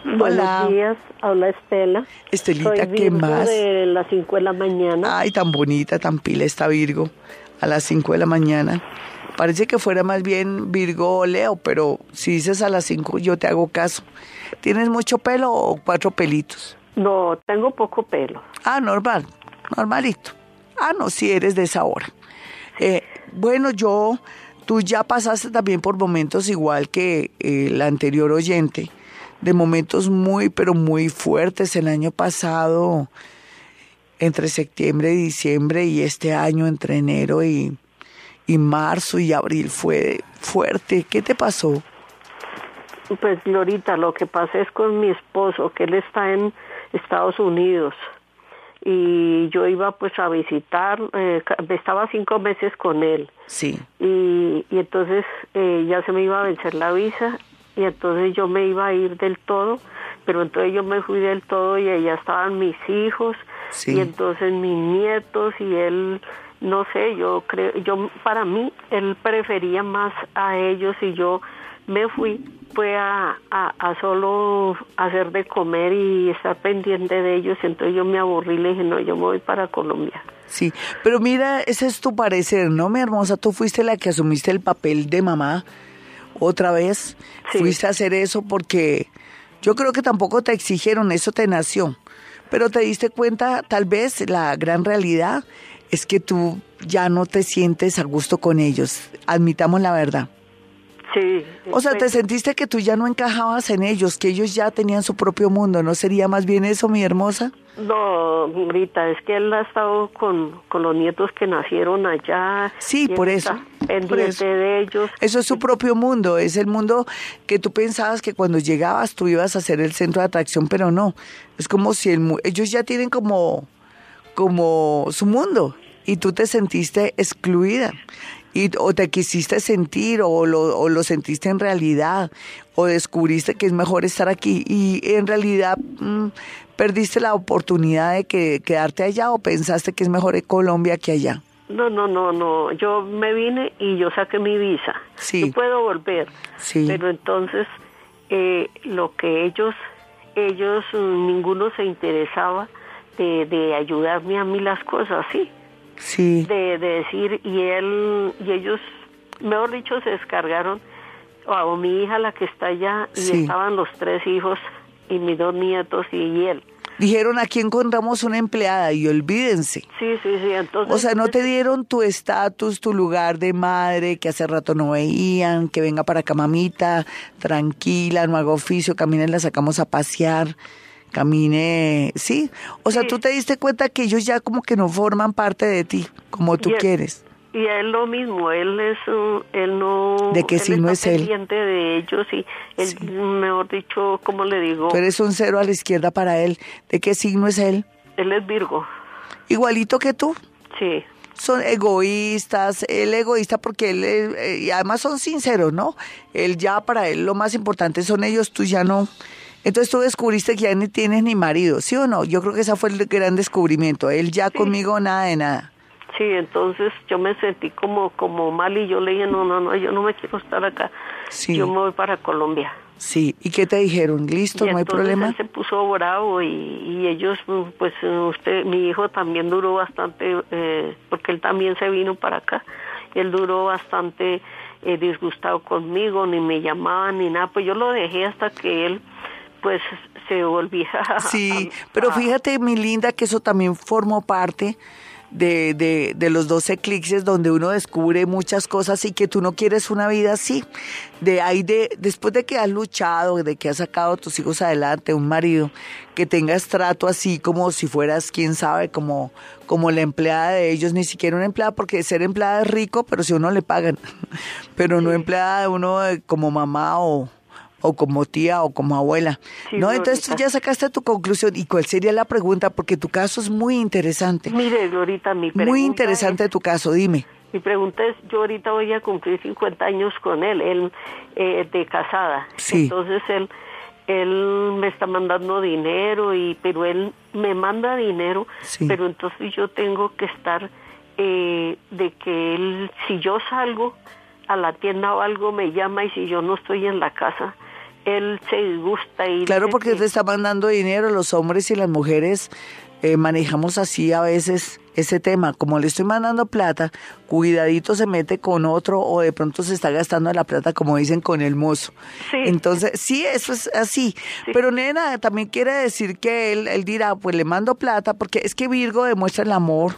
Buenos días, habla Estela. Estelita, ¿qué más? de las 5 de la mañana. Ay, tan bonita, tan pila esta Virgo, a las 5 de la mañana. Parece que fuera más bien Virgo o Leo, pero si dices a las 5 yo te hago caso. ¿Tienes mucho pelo o cuatro pelitos? No, tengo poco pelo. Ah, normal, normalito. Ah, no, si eres de esa hora. Eh, bueno, yo, tú ya pasaste también por momentos igual que el anterior oyente de momentos muy, pero muy fuertes el año pasado, entre septiembre y diciembre, y este año entre enero y, y marzo y abril fue fuerte. ¿Qué te pasó? Pues Glorita, lo que pasa es con mi esposo, que él está en Estados Unidos y yo iba pues a visitar, eh, estaba cinco meses con él. Sí. Y, y entonces eh, ya se me iba a vencer la visa y entonces yo me iba a ir del todo, pero entonces yo me fui del todo y allá estaban mis hijos y entonces mis nietos y él no sé, yo creo yo para mí él prefería más a ellos y yo me fui fue a, a, a, solo hacer de comer y estar pendiente de ellos, entonces yo me aburrí y le dije, no, yo me voy para Colombia. Sí, pero mira, ese es tu parecer, ¿no, mi hermosa? Tú fuiste la que asumiste el papel de mamá otra vez. Fuiste a hacer eso porque yo creo que tampoco te exigieron, eso te nació. Pero te diste cuenta, tal vez la gran realidad es que tú ya no te sientes a gusto con ellos. Admitamos la verdad. Sí. O sea, te sentiste que tú ya no encajabas en ellos, que ellos ya tenían su propio mundo. ¿No sería más bien eso, mi hermosa? No, Rita, es que él ha estado con, con los nietos que nacieron allá. Sí, por eso. Pendiente de ellos. Eso es su propio mundo, es el mundo que tú pensabas que cuando llegabas tú ibas a ser el centro de atracción, pero no. Es como si el, ellos ya tienen como, como su mundo y tú te sentiste excluida y, o te quisiste sentir o lo, o lo sentiste en realidad o descubriste que es mejor estar aquí y en realidad mm, perdiste la oportunidad de que, quedarte allá o pensaste que es mejor en Colombia que allá. No, no, no, no. Yo me vine y yo saqué mi visa. Sí. Yo puedo volver. Sí. Pero entonces eh, lo que ellos, ellos, mm, ninguno se interesaba de, de ayudarme a mí las cosas, sí sí. de, decir, y él, y ellos, mejor dicho, se descargaron, o mi hija la que está allá, y estaban los tres hijos y mis dos nietos y él. Dijeron, aquí encontramos una empleada y olvídense. Sí, sí, sí. Entonces, o sea, no te dieron tu estatus, tu lugar de madre que hace rato no veían, que venga para acá mamita, tranquila, no haga oficio, camina la sacamos a pasear camine, sí. O sea, tú te diste cuenta que ellos ya como que no forman parte de ti, como tú quieres. Y él lo mismo, él es, él no... ¿De qué signo es él? de ellos y él, mejor dicho, ¿cómo le digo? Tú eres un cero a la izquierda para él. ¿De qué signo es él? Él es Virgo. ¿Igualito que tú? Sí. Son egoístas, él egoísta porque él, eh, y además son sinceros, ¿no? Él ya para él lo más importante son ellos, tú ya no. Entonces tú descubriste que ya ni tienes ni marido, ¿sí o no? Yo creo que ese fue el gran descubrimiento. Él ya conmigo nada de nada. Sí, entonces yo me sentí como como mal y yo le dije, no, no, no, yo no me quiero estar acá. Sí. Yo me voy para Colombia. Sí, ¿y qué te dijeron? ¿Listo? ¿No hay problema? Él se puso bravo y, y, ellos, pues usted, mi hijo también duró bastante, eh, porque él también se vino para acá. Él duró bastante eh, disgustado conmigo, ni me llamaban ni nada. Pues yo lo dejé hasta que él pues se volvía. Sí, [laughs] pero fíjate, mi linda, que eso también formó parte de, de, de, los 12 eclipses donde uno descubre muchas cosas y que tú no quieres una vida así. De ahí de, después de que has luchado, de que has sacado a tus hijos adelante, un marido, que tengas trato así como si fueras, quién sabe, como, como la empleada de ellos, ni siquiera una empleada, porque ser empleada es rico, pero si uno le pagan, [laughs] pero no empleada de uno como mamá o, o como tía o como abuela. ¿No? Entonces tú ya sacaste tu conclusión. ¿Y cuál sería la pregunta? Porque tu caso es muy interesante. Mire, Glorita, mi pregunta Muy interesante tu caso, dime. Mi pregunta es, yo ahorita voy a cumplir 50 años con él, él eh, de casada. Sí. Entonces él él me está mandando dinero y pero él me manda dinero, pero entonces yo tengo que estar eh, de que él si yo salgo a la tienda o algo me llama y si yo no estoy en la casa él se disgusta y... Claro, porque te está mandando dinero, los hombres y las mujeres eh, manejamos así a veces ese tema. Como le estoy mandando plata, cuidadito se mete con otro o de pronto se está gastando la plata, como dicen, con el mozo. Entonces, sí, eso es así. Pero nena, también quiere decir que él, él dirá, pues le mando plata, porque es que Virgo demuestra el amor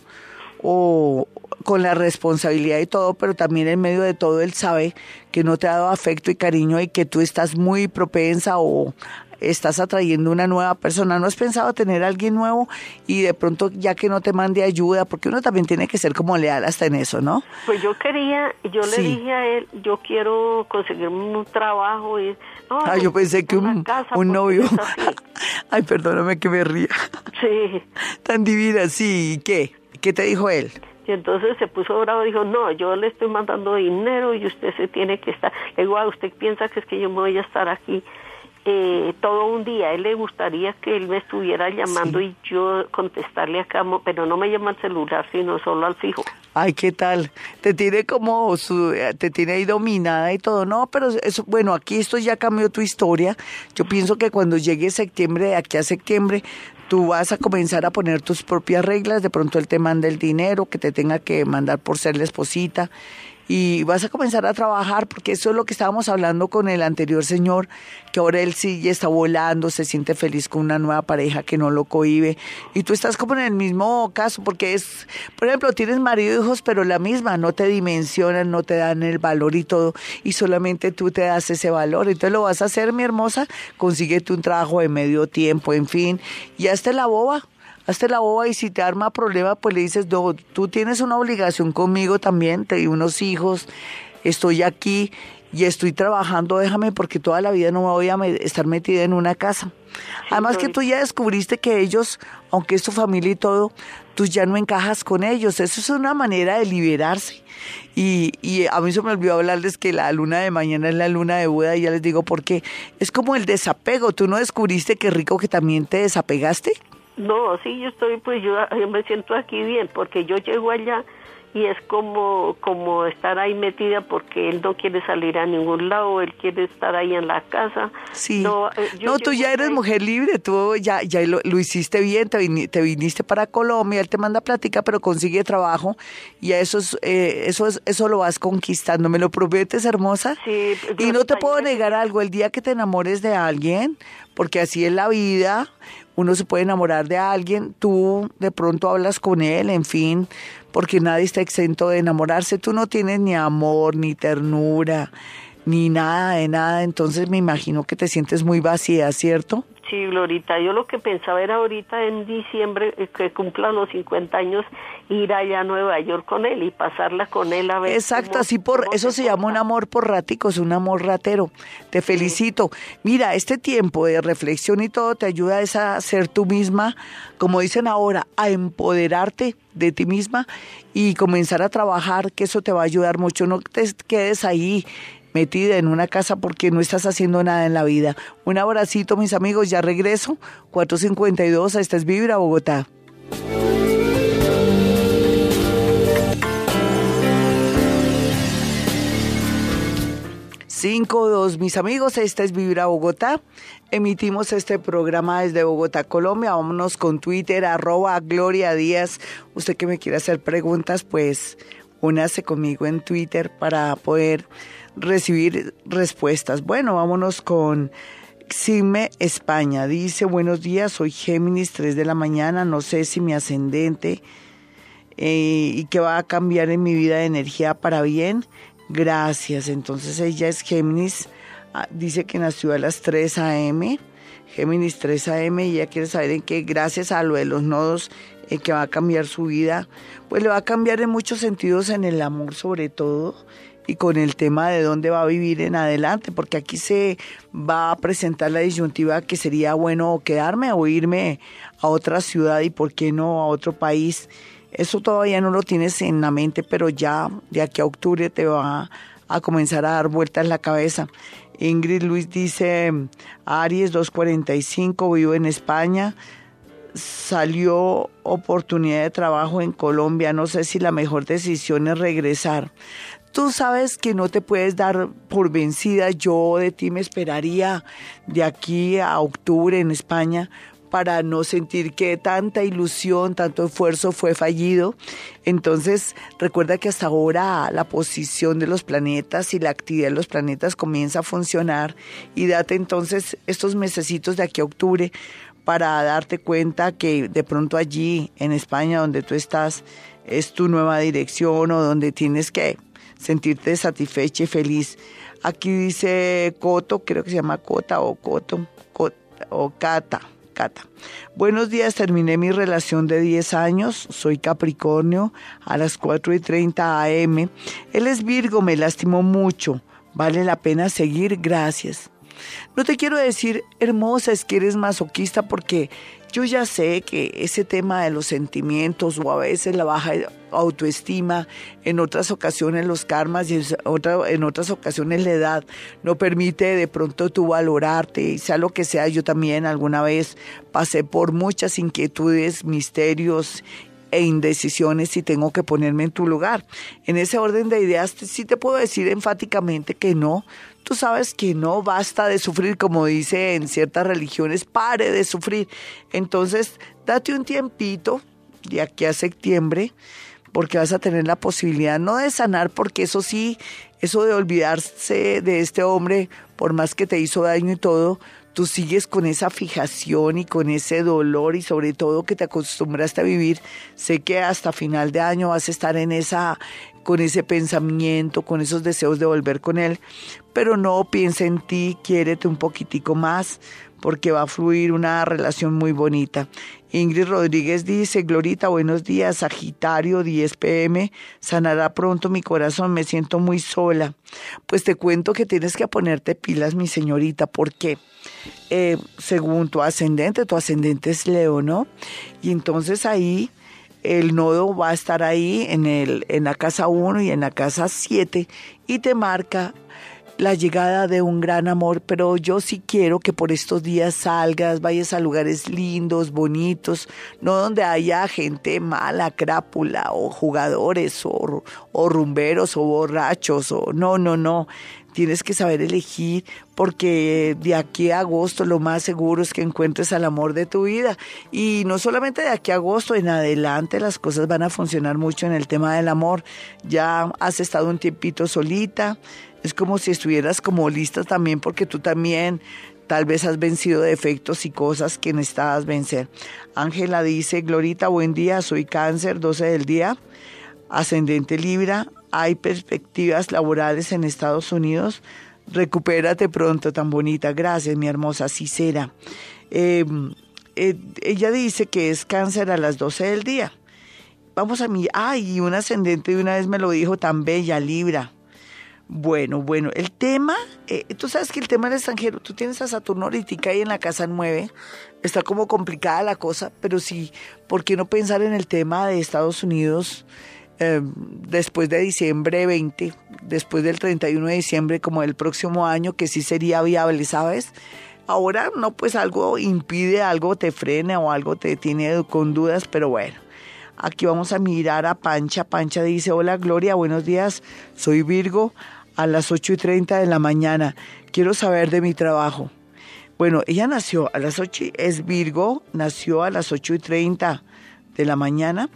o con la responsabilidad y todo, pero también en medio de todo él sabe que no te ha dado afecto y cariño y que tú estás muy propensa o estás atrayendo una nueva persona. ¿No has pensado tener a alguien nuevo y de pronto ya que no te mande ayuda? Porque uno también tiene que ser como leal hasta en eso, ¿no? Pues yo quería, yo le dije a él, yo quiero conseguirme un trabajo y... ah, yo pensé que un, un novio. [laughs] Ay, perdóname que me ría. Sí. [laughs] Tan divina, sí. ¿Y qué? ¿Qué te dijo él? Y entonces se puso bravo, dijo, no, yo le estoy mandando dinero y usted se tiene que estar. Le digo, ah, ¿usted piensa que es que yo me voy a estar aquí eh, todo un día. A él le gustaría que él me estuviera llamando y yo contestarle acá, pero no me llama al celular, sino solo al fijo. Ay, ¿qué tal? Te tiene como su, eh, te tiene ahí dominada y todo. No, pero eso, bueno, aquí esto ya cambió tu historia. Yo pienso que cuando llegue septiembre, de aquí a septiembre, tú vas a comenzar a poner tus propias reglas. De pronto él te manda el dinero que te tenga que mandar por ser la esposita y vas a comenzar a trabajar porque eso es lo que estábamos hablando con el anterior señor, que ahora él sigue, está volando, se siente feliz con una nueva pareja que no lo cohibe. Y tú estás como en el mismo caso porque es, por ejemplo, tienes marido e hijos, pero la misma, no te dimensionan, no te dan el valor y todo y solamente tú te das ese valor, entonces lo vas a hacer, mi hermosa, consíguete un trabajo de medio tiempo, en fin, y hazte la boba, hazte la boba y si te arma problema, pues le dices, no, tú tienes una obligación conmigo también, te di unos hijos, estoy aquí y estoy trabajando, déjame porque toda la vida no me voy a estar metida en una casa. Además que tú ya descubriste que ellos, aunque es tu familia y todo, tú ya no encajas con ellos. Eso es una manera de liberarse. Y, y a mí se me olvidó hablarles que la luna de mañana es la luna de Buda y ya les digo por qué. Es como el desapego. ¿Tú no descubriste que rico que también te desapegaste? No, sí, yo estoy, pues yo, me siento aquí bien, porque yo llego allá y es como, como estar ahí metida porque él no quiere salir a ningún lado, él quiere estar ahí en la casa. Sí. No, eh, no tú ya eres mujer libre, tú ya, ya lo, hiciste bien, te, te, viniste para Colombia, él te manda plática, pero consigue trabajo y a eso, es, eh, eso, es, eso lo vas conquistando. ¿Me lo prometes, hermosa? Sí. Y no te puedo negar algo, el día que te enamores de alguien, porque así es la vida, uno se puede enamorar de alguien, tú de pronto hablas con él, en fin, porque nadie está exento de enamorarse, tú no tienes ni amor, ni ternura, ni nada de nada, entonces me imagino que te sientes muy vacía, ¿cierto? Sí, Glorita, yo lo que pensaba era ahorita en diciembre, eh, que cumpla los 50 años, ir allá a Nueva York con él y pasarla con él a ver. Exacto, así por eso se llama un amor por raticos, un amor ratero. Te felicito. Mira, este tiempo de reflexión y todo te ayuda a ser tú misma, como dicen ahora, a empoderarte de ti misma y comenzar a trabajar, que eso te va a ayudar mucho. No te quedes ahí metida en una casa porque no estás haciendo nada en la vida. Un abracito, mis amigos, ya regreso. 452, esta es Vibra, Bogotá. Cinco, dos, mis amigos, esta es Vibra Bogotá. Emitimos este programa desde Bogotá, Colombia. Vámonos con Twitter, arroba Gloria Díaz. Usted que me quiera hacer preguntas, pues únase conmigo en Twitter para poder recibir respuestas. Bueno, vámonos con Cime España. Dice, buenos días, soy Géminis, 3 de la mañana, no sé si mi ascendente eh, y que va a cambiar en mi vida de energía para bien. Gracias. Entonces ella es Géminis, ah, dice que nació a las 3 a.m. Géminis 3 a.m. y ella quiere saber en qué, gracias a lo de los nodos, en que va a cambiar su vida. Pues le va a cambiar en muchos sentidos, en el amor sobre todo y con el tema de dónde va a vivir en adelante, porque aquí se va a presentar la disyuntiva que sería bueno quedarme o irme a otra ciudad y por qué no a otro país. Eso todavía no lo tienes en la mente, pero ya de aquí a octubre te va a comenzar a dar vueltas la cabeza. Ingrid Luis dice, Aries 245, vivo en España, salió oportunidad de trabajo en Colombia, no sé si la mejor decisión es regresar Tú sabes que no te puedes dar por vencida. Yo de ti me esperaría de aquí a octubre en España para no sentir que tanta ilusión, tanto esfuerzo fue fallido. Entonces, recuerda que hasta ahora la posición de los planetas y la actividad de los planetas comienza a funcionar y date entonces estos mesecitos de aquí a octubre para darte cuenta que de pronto allí en España donde tú estás es tu nueva dirección o donde tienes que sentirte satisfecha y feliz. Aquí dice Coto, creo que se llama Cota o Coto, o Cata. Cata. Buenos días, terminé mi relación de 10 años, soy Capricornio a las 4 y 30 am. Él es Virgo, me lastimó mucho, vale la pena seguir, gracias. No te quiero decir, hermosa, es que eres masoquista porque yo ya sé que ese tema de los sentimientos o a veces la baja autoestima, en otras ocasiones los karmas y en otras ocasiones la edad no permite de pronto tú valorarte, y sea lo que sea, yo también alguna vez pasé por muchas inquietudes, misterios e indecisiones y tengo que ponerme en tu lugar. En ese orden de ideas sí te puedo decir enfáticamente que no, Tú sabes que no basta de sufrir, como dice en ciertas religiones, pare de sufrir. Entonces, date un tiempito de aquí a septiembre, porque vas a tener la posibilidad no de sanar, porque eso sí, eso de olvidarse de este hombre, por más que te hizo daño y todo, tú sigues con esa fijación y con ese dolor y sobre todo que te acostumbraste a vivir. Sé que hasta final de año vas a estar en esa con ese pensamiento, con esos deseos de volver con él, pero no piensa en ti, quiérete un poquitico más, porque va a fluir una relación muy bonita. Ingrid Rodríguez dice, Glorita, buenos días, Sagitario, 10 pm, sanará pronto mi corazón, me siento muy sola. Pues te cuento que tienes que ponerte pilas, mi señorita, porque eh, según tu ascendente, tu ascendente es Leo, ¿no? Y entonces ahí el nodo va a estar ahí en, el, en la casa 1 y en la casa 7 y te marca la llegada de un gran amor, pero yo sí quiero que por estos días salgas, vayas a lugares lindos, bonitos, no donde haya gente mala, crápula, o jugadores, o, o rumberos, o borrachos, o no, no, no tienes que saber elegir porque de aquí a agosto lo más seguro es que encuentres al amor de tu vida. Y no solamente de aquí a agosto, en adelante las cosas van a funcionar mucho en el tema del amor. Ya has estado un tiempito solita, es como si estuvieras como lista también porque tú también tal vez has vencido defectos y cosas que necesitabas vencer. Ángela dice, Glorita, buen día, soy cáncer, 12 del día, ascendente Libra, hay perspectivas laborales en Estados Unidos. Recupérate pronto, tan bonita. Gracias, mi hermosa, será. Em, eh, ella dice que es cáncer a las 12 del día. Vamos a mí. Ay, un ascendente de una vez me lo dijo tan bella, Libra. Bueno, bueno, el tema, eh, tú sabes que el tema del extranjero, tú tienes a Saturno ahorita ahí en la casa 9, está como complicada la cosa, pero sí, ¿por qué no pensar en el tema de Estados Unidos? Eh, después de diciembre 20, después del 31 de diciembre, como el próximo año, que sí sería viable, ¿sabes? Ahora no, pues algo impide, algo te frena o algo te tiene con dudas, pero bueno. Aquí vamos a mirar a Pancha. Pancha dice, hola Gloria, buenos días, soy Virgo a las 8 y 30 de la mañana. Quiero saber de mi trabajo. Bueno, ella nació a las 8, es Virgo, nació a las 8 y 30 de la mañana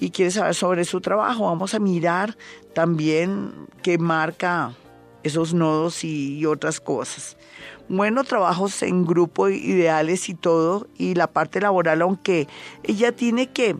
y quiere saber sobre su trabajo. Vamos a mirar también qué marca esos nodos y, otras cosas. Bueno, trabajos en grupo, ideales y todo, y la parte laboral, aunque ella tiene que,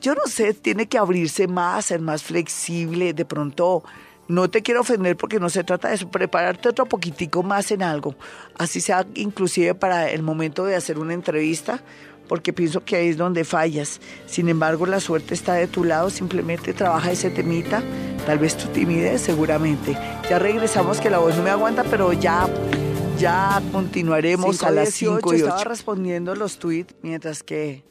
yo no sé, tiene que abrirse más, ser más flexible, de pronto no te quiero ofender porque no se trata de eso, prepararte otro poquitico más en algo, así sea inclusive para el momento de hacer una entrevista, porque pienso que ahí es donde fallas. Sin embargo, la suerte está de tu lado, simplemente trabaja ese temita, tal vez tu timidez seguramente. Ya regresamos que la voz no me aguanta, pero ya ya continuaremos a las 5 y 8. Estaba respondiendo los tweets mientras que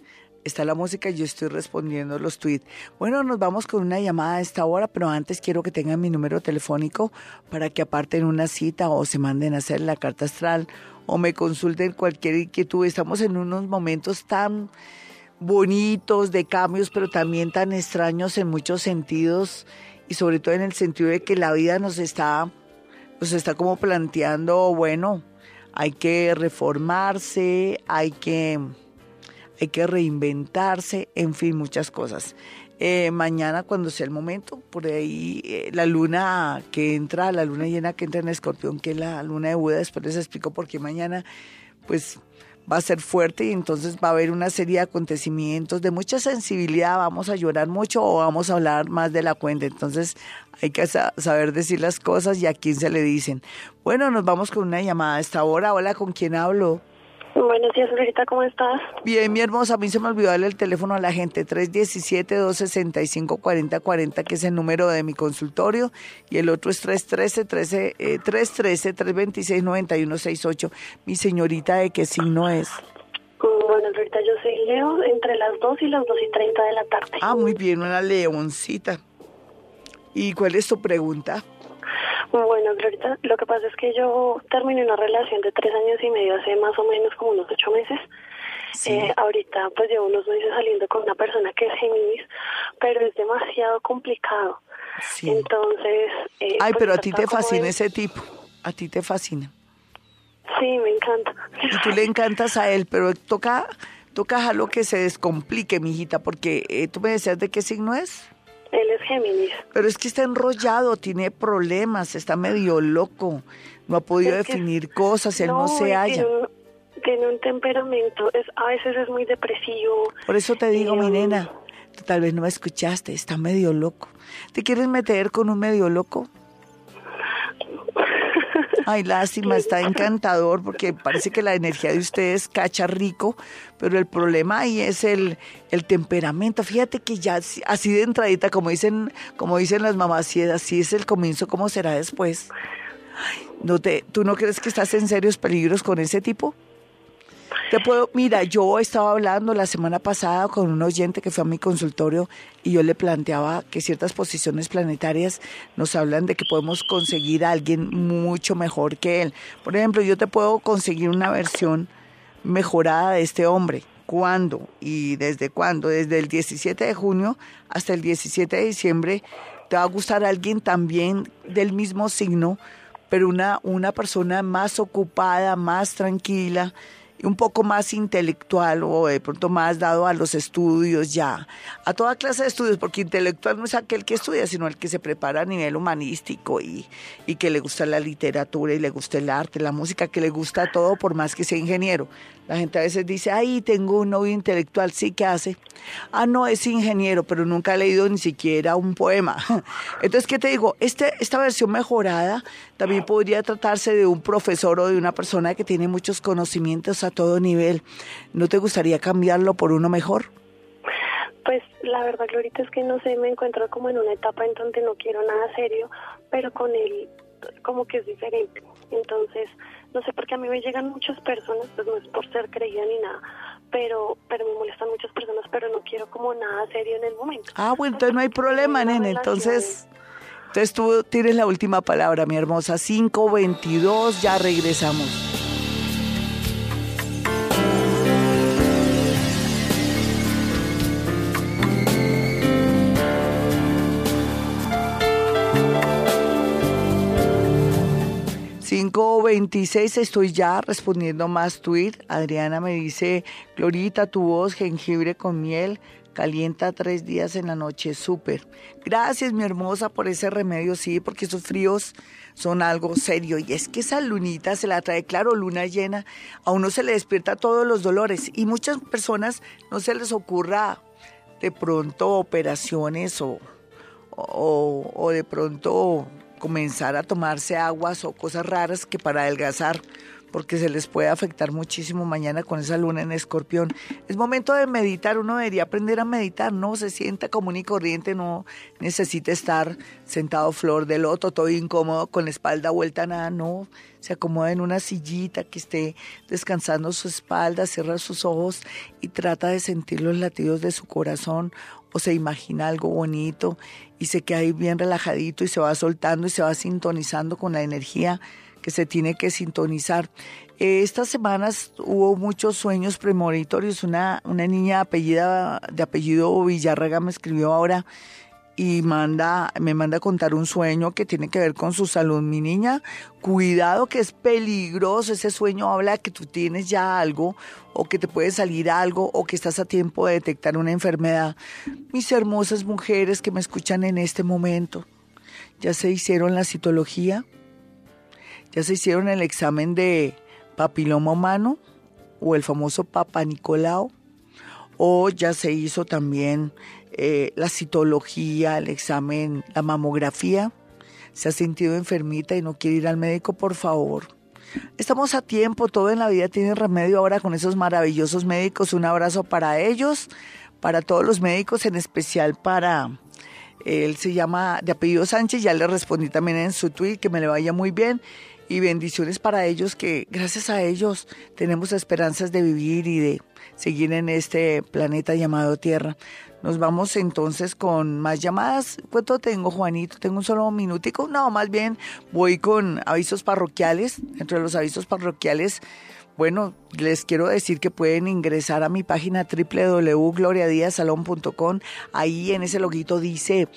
está la música y yo estoy respondiendo los tweets. Bueno, nos vamos con una llamada a esta hora, pero antes quiero que tengan mi número telefónico para que aparten una cita o se manden a hacer la carta astral o me consulten cualquier inquietud. Estamos en unos momentos tan bonitos de cambios, pero también tan extraños en muchos sentidos y sobre todo en el sentido de que la vida nos está, nos está como planteando, bueno, hay que reformarse, hay que, hay que reinventarse, en fin, muchas cosas. Eh, mañana cuando sea el momento, por ahí eh, la luna que entra, la luna llena que entra en escorpión, que es la luna de Buda, después les explico por qué mañana, pues va a ser fuerte y entonces va a haber una serie de acontecimientos de mucha sensibilidad, vamos a llorar mucho o vamos a hablar más de la cuenta, entonces hay que saber decir las cosas y a quién se le dicen. Bueno, nos vamos con una llamada a esta hora, hola, ¿con quién hablo? Buenos días, Lorita, ¿cómo estás? Bien, mi hermosa, a mí se me olvidó darle el teléfono a la gente, 317-265-4040, que es el número de mi consultorio, y el otro es 313-326-9168. Mi señorita, ¿de qué signo es? Bueno, Lorita, yo soy Leo, entre las 2 y las 2 y 30 de la tarde. Ah, muy bien, una leoncita. ¿Y cuál es tu pregunta? Bueno, Glorita, lo que pasa es que yo terminé una relación de tres años y medio hace más o menos como unos ocho meses. Eh, ahorita pues llevo unos meses saliendo con una persona que es Géminis, pero es demasiado complicado. Entonces... Eh, Ay, pues, pero a ti te fascina ese tipo, a ti te fascina. Sí, me encanta. Y tú le encantas a él, pero toca, toca a lo que se descomplique, mijita, porque eh, tú me decías de qué signo es. Él es Géminis. Pero es que está enrollado, tiene problemas, está medio loco, no ha podido definir cosas, él no, se halla. Tiene un, temperamento, es, a veces es muy depresivo. Por eso te digo, mi nena, tal vez no me escuchaste, está medio loco. ¿Te quieres meter con un medio loco? Ay, lástima, está encantador porque parece que la energía de ustedes cacha rico, pero el problema ahí es el, el temperamento. Fíjate que ya así de entradita, como dicen, como dicen las mamás, si así es el comienzo, ¿cómo será después? no te, ¿Tú no crees que estás en serios peligros con ese tipo? Te puedo, mira, yo estaba hablando la semana pasada con un oyente que fue a mi consultorio y yo le planteaba que ciertas posiciones planetarias nos hablan de que podemos conseguir a alguien mucho mejor que él. Por ejemplo, yo te puedo conseguir una versión mejorada de este hombre. ¿Cuándo? ¿Y desde cuándo? Desde el 17 de junio hasta el 17 de diciembre te va a gustar alguien también del mismo signo, pero una, una persona más ocupada, más tranquila, un poco más intelectual o de pronto más dado a los estudios ya, a toda clase de estudios, porque intelectual no es aquel que estudia, sino el que se prepara a nivel humanístico y, y que le gusta la literatura y le gusta el arte, la música, que le gusta todo por más que sea ingeniero. La gente a veces dice, ay, tengo un novio intelectual, sí, ¿qué hace? Ah, no, es ingeniero, pero nunca ha leído ni siquiera un poema. [laughs] Entonces, ¿qué te digo? Este, esta versión mejorada también podría tratarse de un profesor o de una persona que tiene muchos conocimientos a todo nivel. ¿No te gustaría cambiarlo por uno mejor? Pues la verdad, Glorita, es que no sé, me encuentro como en una etapa en donde no quiero nada serio, pero con él como que es diferente. Entonces, no sé, porque a mí me llegan muchas personas, pues no es por ser creída ni nada, pero pero me molestan muchas personas, pero no quiero como nada serio en el momento. Ah, bueno, entonces no hay problema, nene. Entonces, entonces tú tienes la última palabra, mi hermosa. 522, ya regresamos. 526 estoy ya respondiendo más tweet. Adriana me dice, Glorita, tu voz, jengibre con miel, calienta tres días en la noche, súper. Gracias, mi hermosa, por ese remedio, sí, porque esos fríos son algo serio. Y es que esa lunita se la trae, claro, luna llena, a uno se le despierta todos los dolores. Y muchas personas no se les ocurra de pronto operaciones o, o, o de pronto comenzar a tomarse aguas o cosas raras que para adelgazar, porque se les puede afectar muchísimo mañana con esa luna en escorpión. Es momento de meditar, uno debería aprender a meditar, no se sienta común y corriente, no necesita estar sentado flor de loto, todo incómodo, con la espalda vuelta nada, no, se acomoda en una sillita que esté descansando su espalda, cierra sus ojos y trata de sentir los latidos de su corazón o se imagina algo bonito y se queda ahí bien relajadito y se va soltando y se va sintonizando con la energía se tiene que sintonizar. Estas semanas hubo muchos sueños premonitorios. Una, una niña apellida, de apellido Villarraga me escribió ahora y manda, me manda a contar un sueño que tiene que ver con su salud. Mi niña, cuidado que es peligroso. Ese sueño habla que tú tienes ya algo o que te puede salir algo o que estás a tiempo de detectar una enfermedad. Mis hermosas mujeres que me escuchan en este momento, ¿ya se hicieron la citología? ¿Ya se hicieron el examen de papiloma humano o el famoso Papa Nicolau? ¿O ya se hizo también eh, la citología, el examen, la mamografía, se ha sentido enfermita y no quiere ir al médico, por favor. Estamos a tiempo, todo en la vida tiene remedio ahora con esos maravillosos médicos. Un abrazo para ellos, para todos los médicos, en especial para... Él se llama de apellido Sánchez, ya le respondí también en su tweet que me le vaya muy bien y bendiciones para ellos que gracias a ellos tenemos esperanzas de vivir y de seguir en este planeta llamado Tierra. Nos vamos entonces con más llamadas. ¿Cuánto tengo, Juanito? ¿Tengo un solo minutico? No, más bien voy con avisos parroquiales. Entre los avisos parroquiales, bueno, les quiero decir que pueden ingresar a mi página www.gloriadiasalón.com. Ahí en ese loguito dice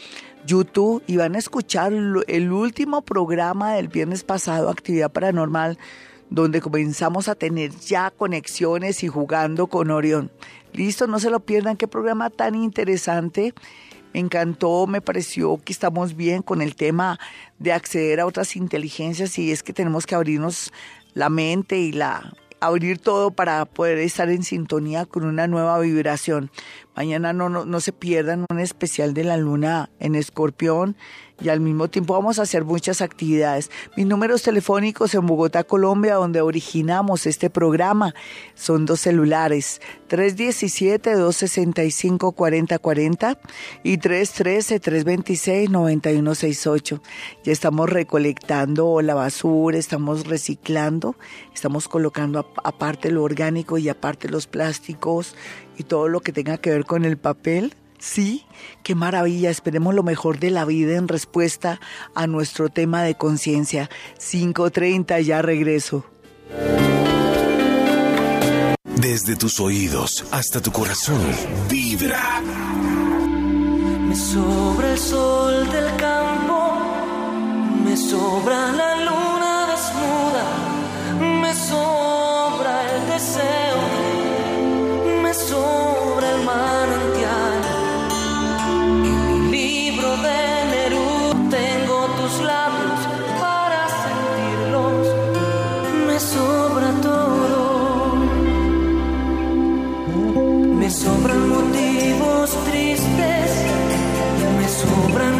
YouTube y van a escuchar el último programa del viernes pasado, Actividad Paranormal, donde comenzamos a tener ya conexiones y jugando con Orión. Listo, no se lo pierdan, qué programa tan interesante. Me encantó, me pareció que estamos bien con el tema de acceder a otras inteligencias y es que tenemos que abrirnos la mente y la abrir todo para poder estar en sintonía con una nueva vibración. Mañana no, no, no se pierdan un especial de la luna en escorpión y al mismo tiempo vamos a hacer muchas actividades. Mis números telefónicos en Bogotá, Colombia, donde originamos este programa, son dos celulares, 317-265-4040 y 313-326-9168. Ya estamos recolectando la basura, estamos reciclando, estamos colocando aparte lo orgánico y aparte los plásticos y todo lo que tenga que ver con el papel Sí, qué maravilla. Esperemos lo mejor de la vida en respuesta a nuestro tema de conciencia. 5.30, ya regreso. Desde tus oídos hasta tu corazón, vibra. Me sobra el sol del campo, me sobra la luna desnuda, me sobra el deseo, me sobra el manantial. Sobran motivos tristes, me sobran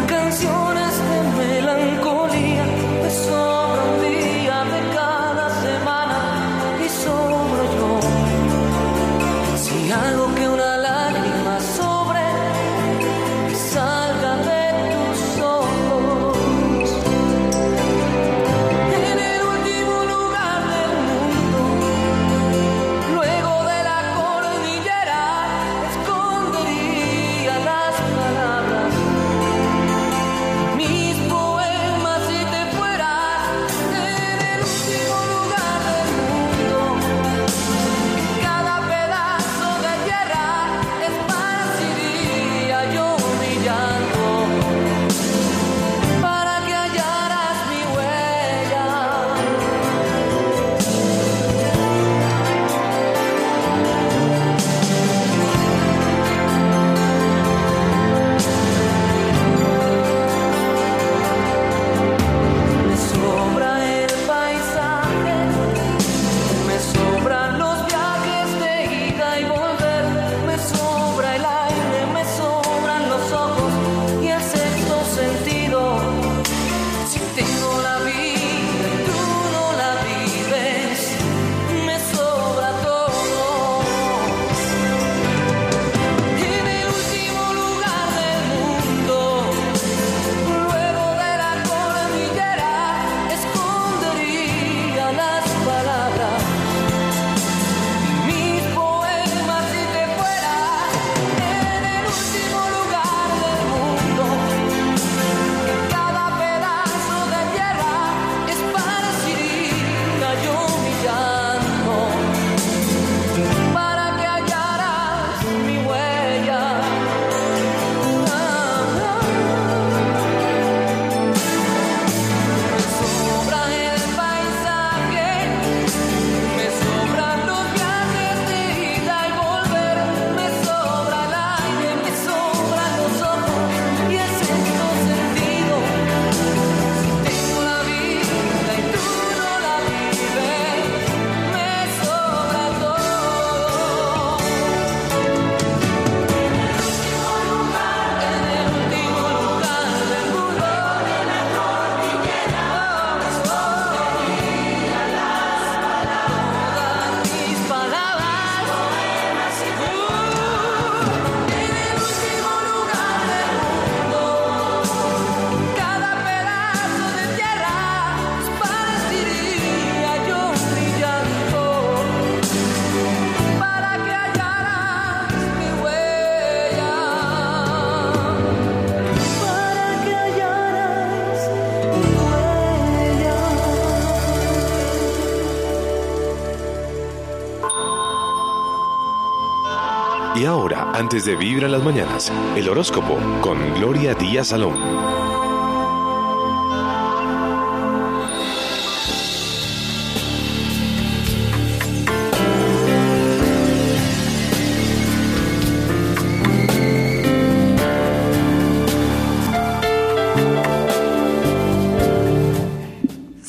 canciones de melancolía, me sobran Antes de Vibra las mañanas, el horóscopo con Gloria Díaz Salón.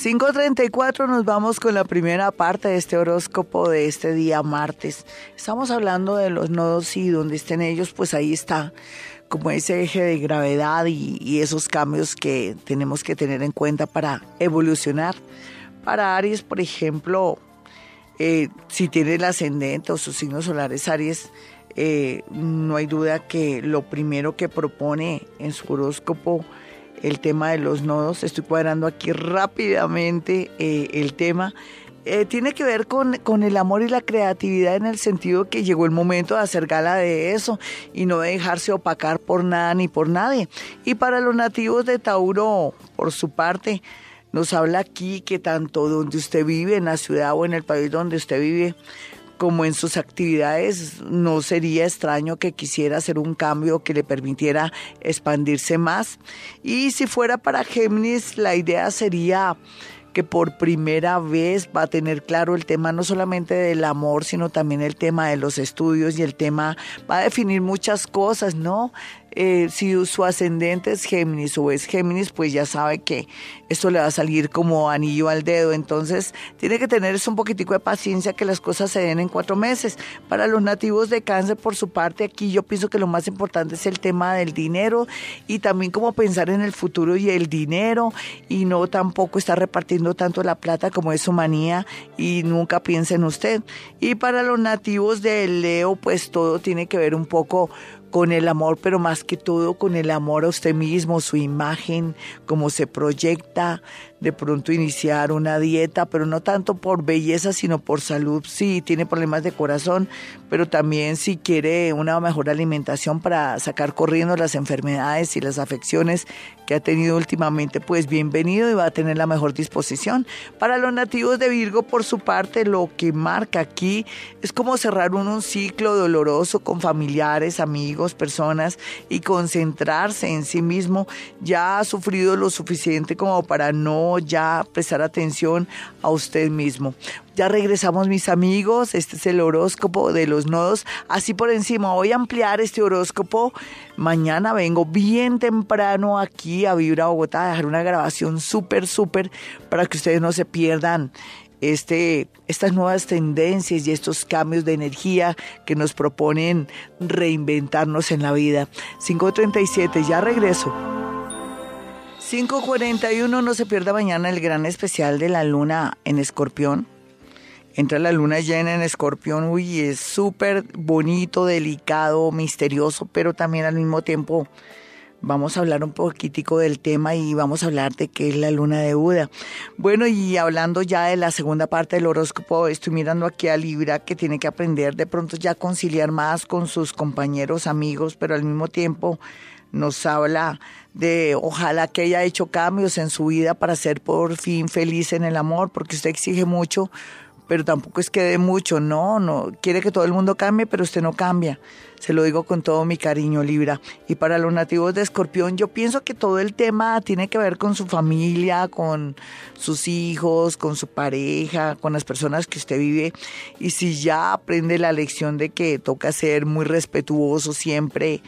5.34 nos vamos con la primera parte de este horóscopo de este día martes. Estamos hablando de los nodos y donde estén ellos, pues ahí está como ese eje de gravedad y, esos cambios que tenemos que tener en cuenta para evolucionar. Para Aries, por ejemplo, eh, si tiene el ascendente o sus signos solares Aries, eh, no hay duda que lo primero que propone en su horóscopo el tema de los nodos. Estoy cuadrando aquí rápidamente eh, el tema. Eh, tiene que ver con, con, el amor y la creatividad en el sentido que llegó el momento de hacer gala de eso y no dejarse opacar por nada ni por nadie. Y para los nativos de Tauro, por su parte, nos habla aquí que tanto donde usted vive, en la ciudad o en el país donde usted vive, como en sus actividades, no sería extraño que quisiera hacer un cambio que le permitiera expandirse más. Y si fuera para Géminis, la idea sería que por primera vez va a tener claro el tema no solamente del amor, sino también el tema de los estudios y el tema va a definir muchas cosas, ¿no? Eh, si su ascendente es Géminis o es Géminis, pues ya sabe que esto le va a salir como anillo al dedo. Entonces, tiene que tener un poquitico de paciencia que las cosas se den en cuatro meses. Para los nativos de cáncer, por su parte, aquí yo pienso que lo más importante es el tema del dinero y también como pensar en el futuro y el dinero y no tampoco estar repartiendo tanto la plata como es su manía y nunca piensa en usted. Y para los nativos de Leo, pues todo tiene que ver un poco con el amor, pero más que todo con el amor a usted mismo, su imagen, cómo se proyecta, de pronto iniciar una dieta, pero no tanto por belleza, sino por salud. Sí, tiene problemas de corazón, pero también si quiere una mejor alimentación para sacar corriendo las enfermedades y las afecciones que ha tenido últimamente, pues bienvenido y va a tener la mejor disposición. Para los nativos de Virgo, por su parte, lo que marca aquí es como cerrar un, un ciclo doloroso con familiares, amigos, personas y concentrarse en sí mismo. Ya ha sufrido lo suficiente como para no ya prestar atención a usted mismo. Ya regresamos mis amigos, este es el horóscopo de los nodos. Así por encima, voy a ampliar este horóscopo. Mañana vengo bien temprano aquí a Vibra Bogotá a dejar una grabación súper, súper para que ustedes no se pierdan este, estas nuevas tendencias y estos cambios de energía que nos proponen reinventarnos en la vida. 5.37, ya regreso. 5.41, no se pierda mañana el gran especial de la luna en escorpión. Entra la luna llena en escorpión, uy, es súper bonito, delicado, misterioso, pero también al mismo tiempo vamos a hablar un poquitico del tema y vamos a hablar de qué es la luna de Buda. Bueno, y hablando ya de la segunda parte del horóscopo, estoy mirando aquí a Libra que tiene que aprender de pronto ya conciliar más con sus compañeros, amigos, pero al mismo tiempo nos habla de ojalá que haya hecho cambios en su vida para ser por fin feliz en el amor, porque usted exige mucho, pero tampoco es que dé mucho, no, no, quiere que todo el mundo cambie, pero usted no cambia. Se lo digo con todo mi cariño, Libra. Y para los nativos de Escorpión, yo pienso que todo el tema tiene que ver con su familia, con sus hijos, con su pareja, con las personas que usted vive. Y si ya aprende la lección de que toca ser muy respetuoso siempre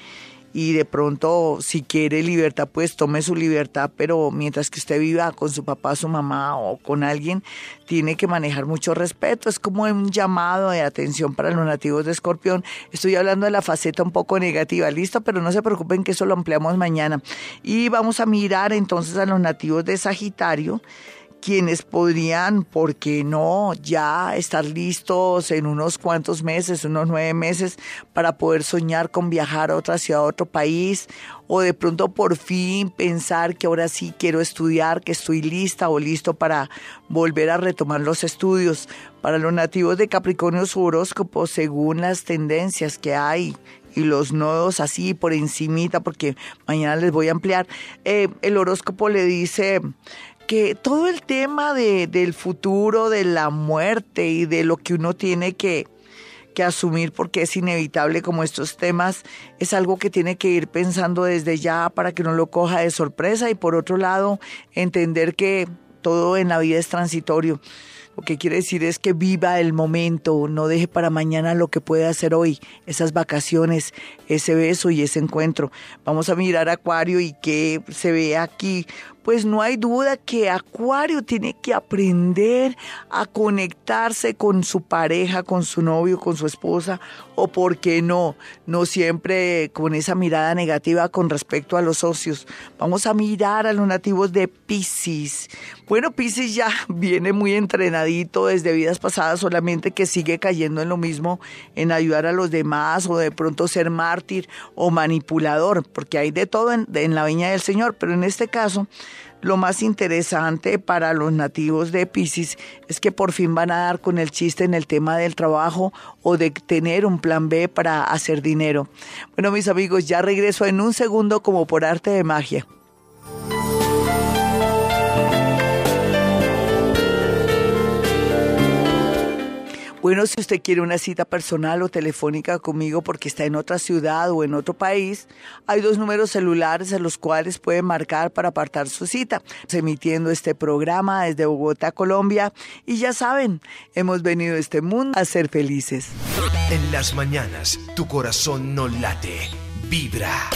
y de pronto si quiere libertad, pues tome su libertad, pero mientras que usted viva con su papá, su mamá o con alguien, tiene que manejar mucho respeto. Es como un llamado de atención para los nativos de Escorpión. Estoy hablando de la faceta un poco negativa, listo, pero no se preocupen que eso lo ampliamos mañana. Y vamos a mirar entonces a los nativos de Sagitario quienes podrían, ¿por qué no?, ya estar listos en unos cuantos meses, unos nueve meses, para poder soñar con viajar a otra ciudad, a otro país, o de pronto por fin pensar que ahora sí quiero estudiar, que estoy lista o listo para volver a retomar los estudios. Para los nativos de Capricornio, su horóscopo, según las tendencias que hay y los nodos así por encimita, porque mañana les voy a ampliar, eh, el horóscopo le dice que todo el tema de, del futuro, de la muerte y de lo que uno tiene que, que asumir porque es inevitable como estos temas es algo que tiene que ir pensando desde ya para que no lo coja de sorpresa y por otro lado entender que todo en la vida es transitorio. Lo que quiere decir es que viva el momento, no deje para mañana lo que puede hacer hoy, esas vacaciones, ese beso y ese encuentro. Vamos a mirar Acuario y qué se ve aquí pues no hay duda que Acuario tiene que aprender a conectarse con su pareja, con su novio, con su esposa, o por qué no, no siempre con esa mirada negativa con respecto a los socios. Vamos a mirar a los nativos de Pisces. Bueno, Pisces ya [laughs] viene muy entrenadito desde vidas pasadas, solamente que sigue cayendo en lo mismo, en ayudar a los demás o de pronto ser mártir o manipulador, porque hay de todo en, en la viña del Señor, pero en este caso lo más interesante para los nativos de Pisces es que por fin van a dar con el chiste en el tema del trabajo o de tener un plan B para hacer dinero. Bueno, mis amigos, ya regreso en un segundo como por arte de magia. Bueno, si usted quiere una cita personal o telefónica conmigo porque está en otra ciudad o en otro país, hay dos números celulares a los cuales puede marcar para apartar su cita. Emitiendo este programa desde Bogotá, Colombia. Y ya saben, hemos venido a este mundo a ser felices. En las mañanas, tu corazón no late, vibra.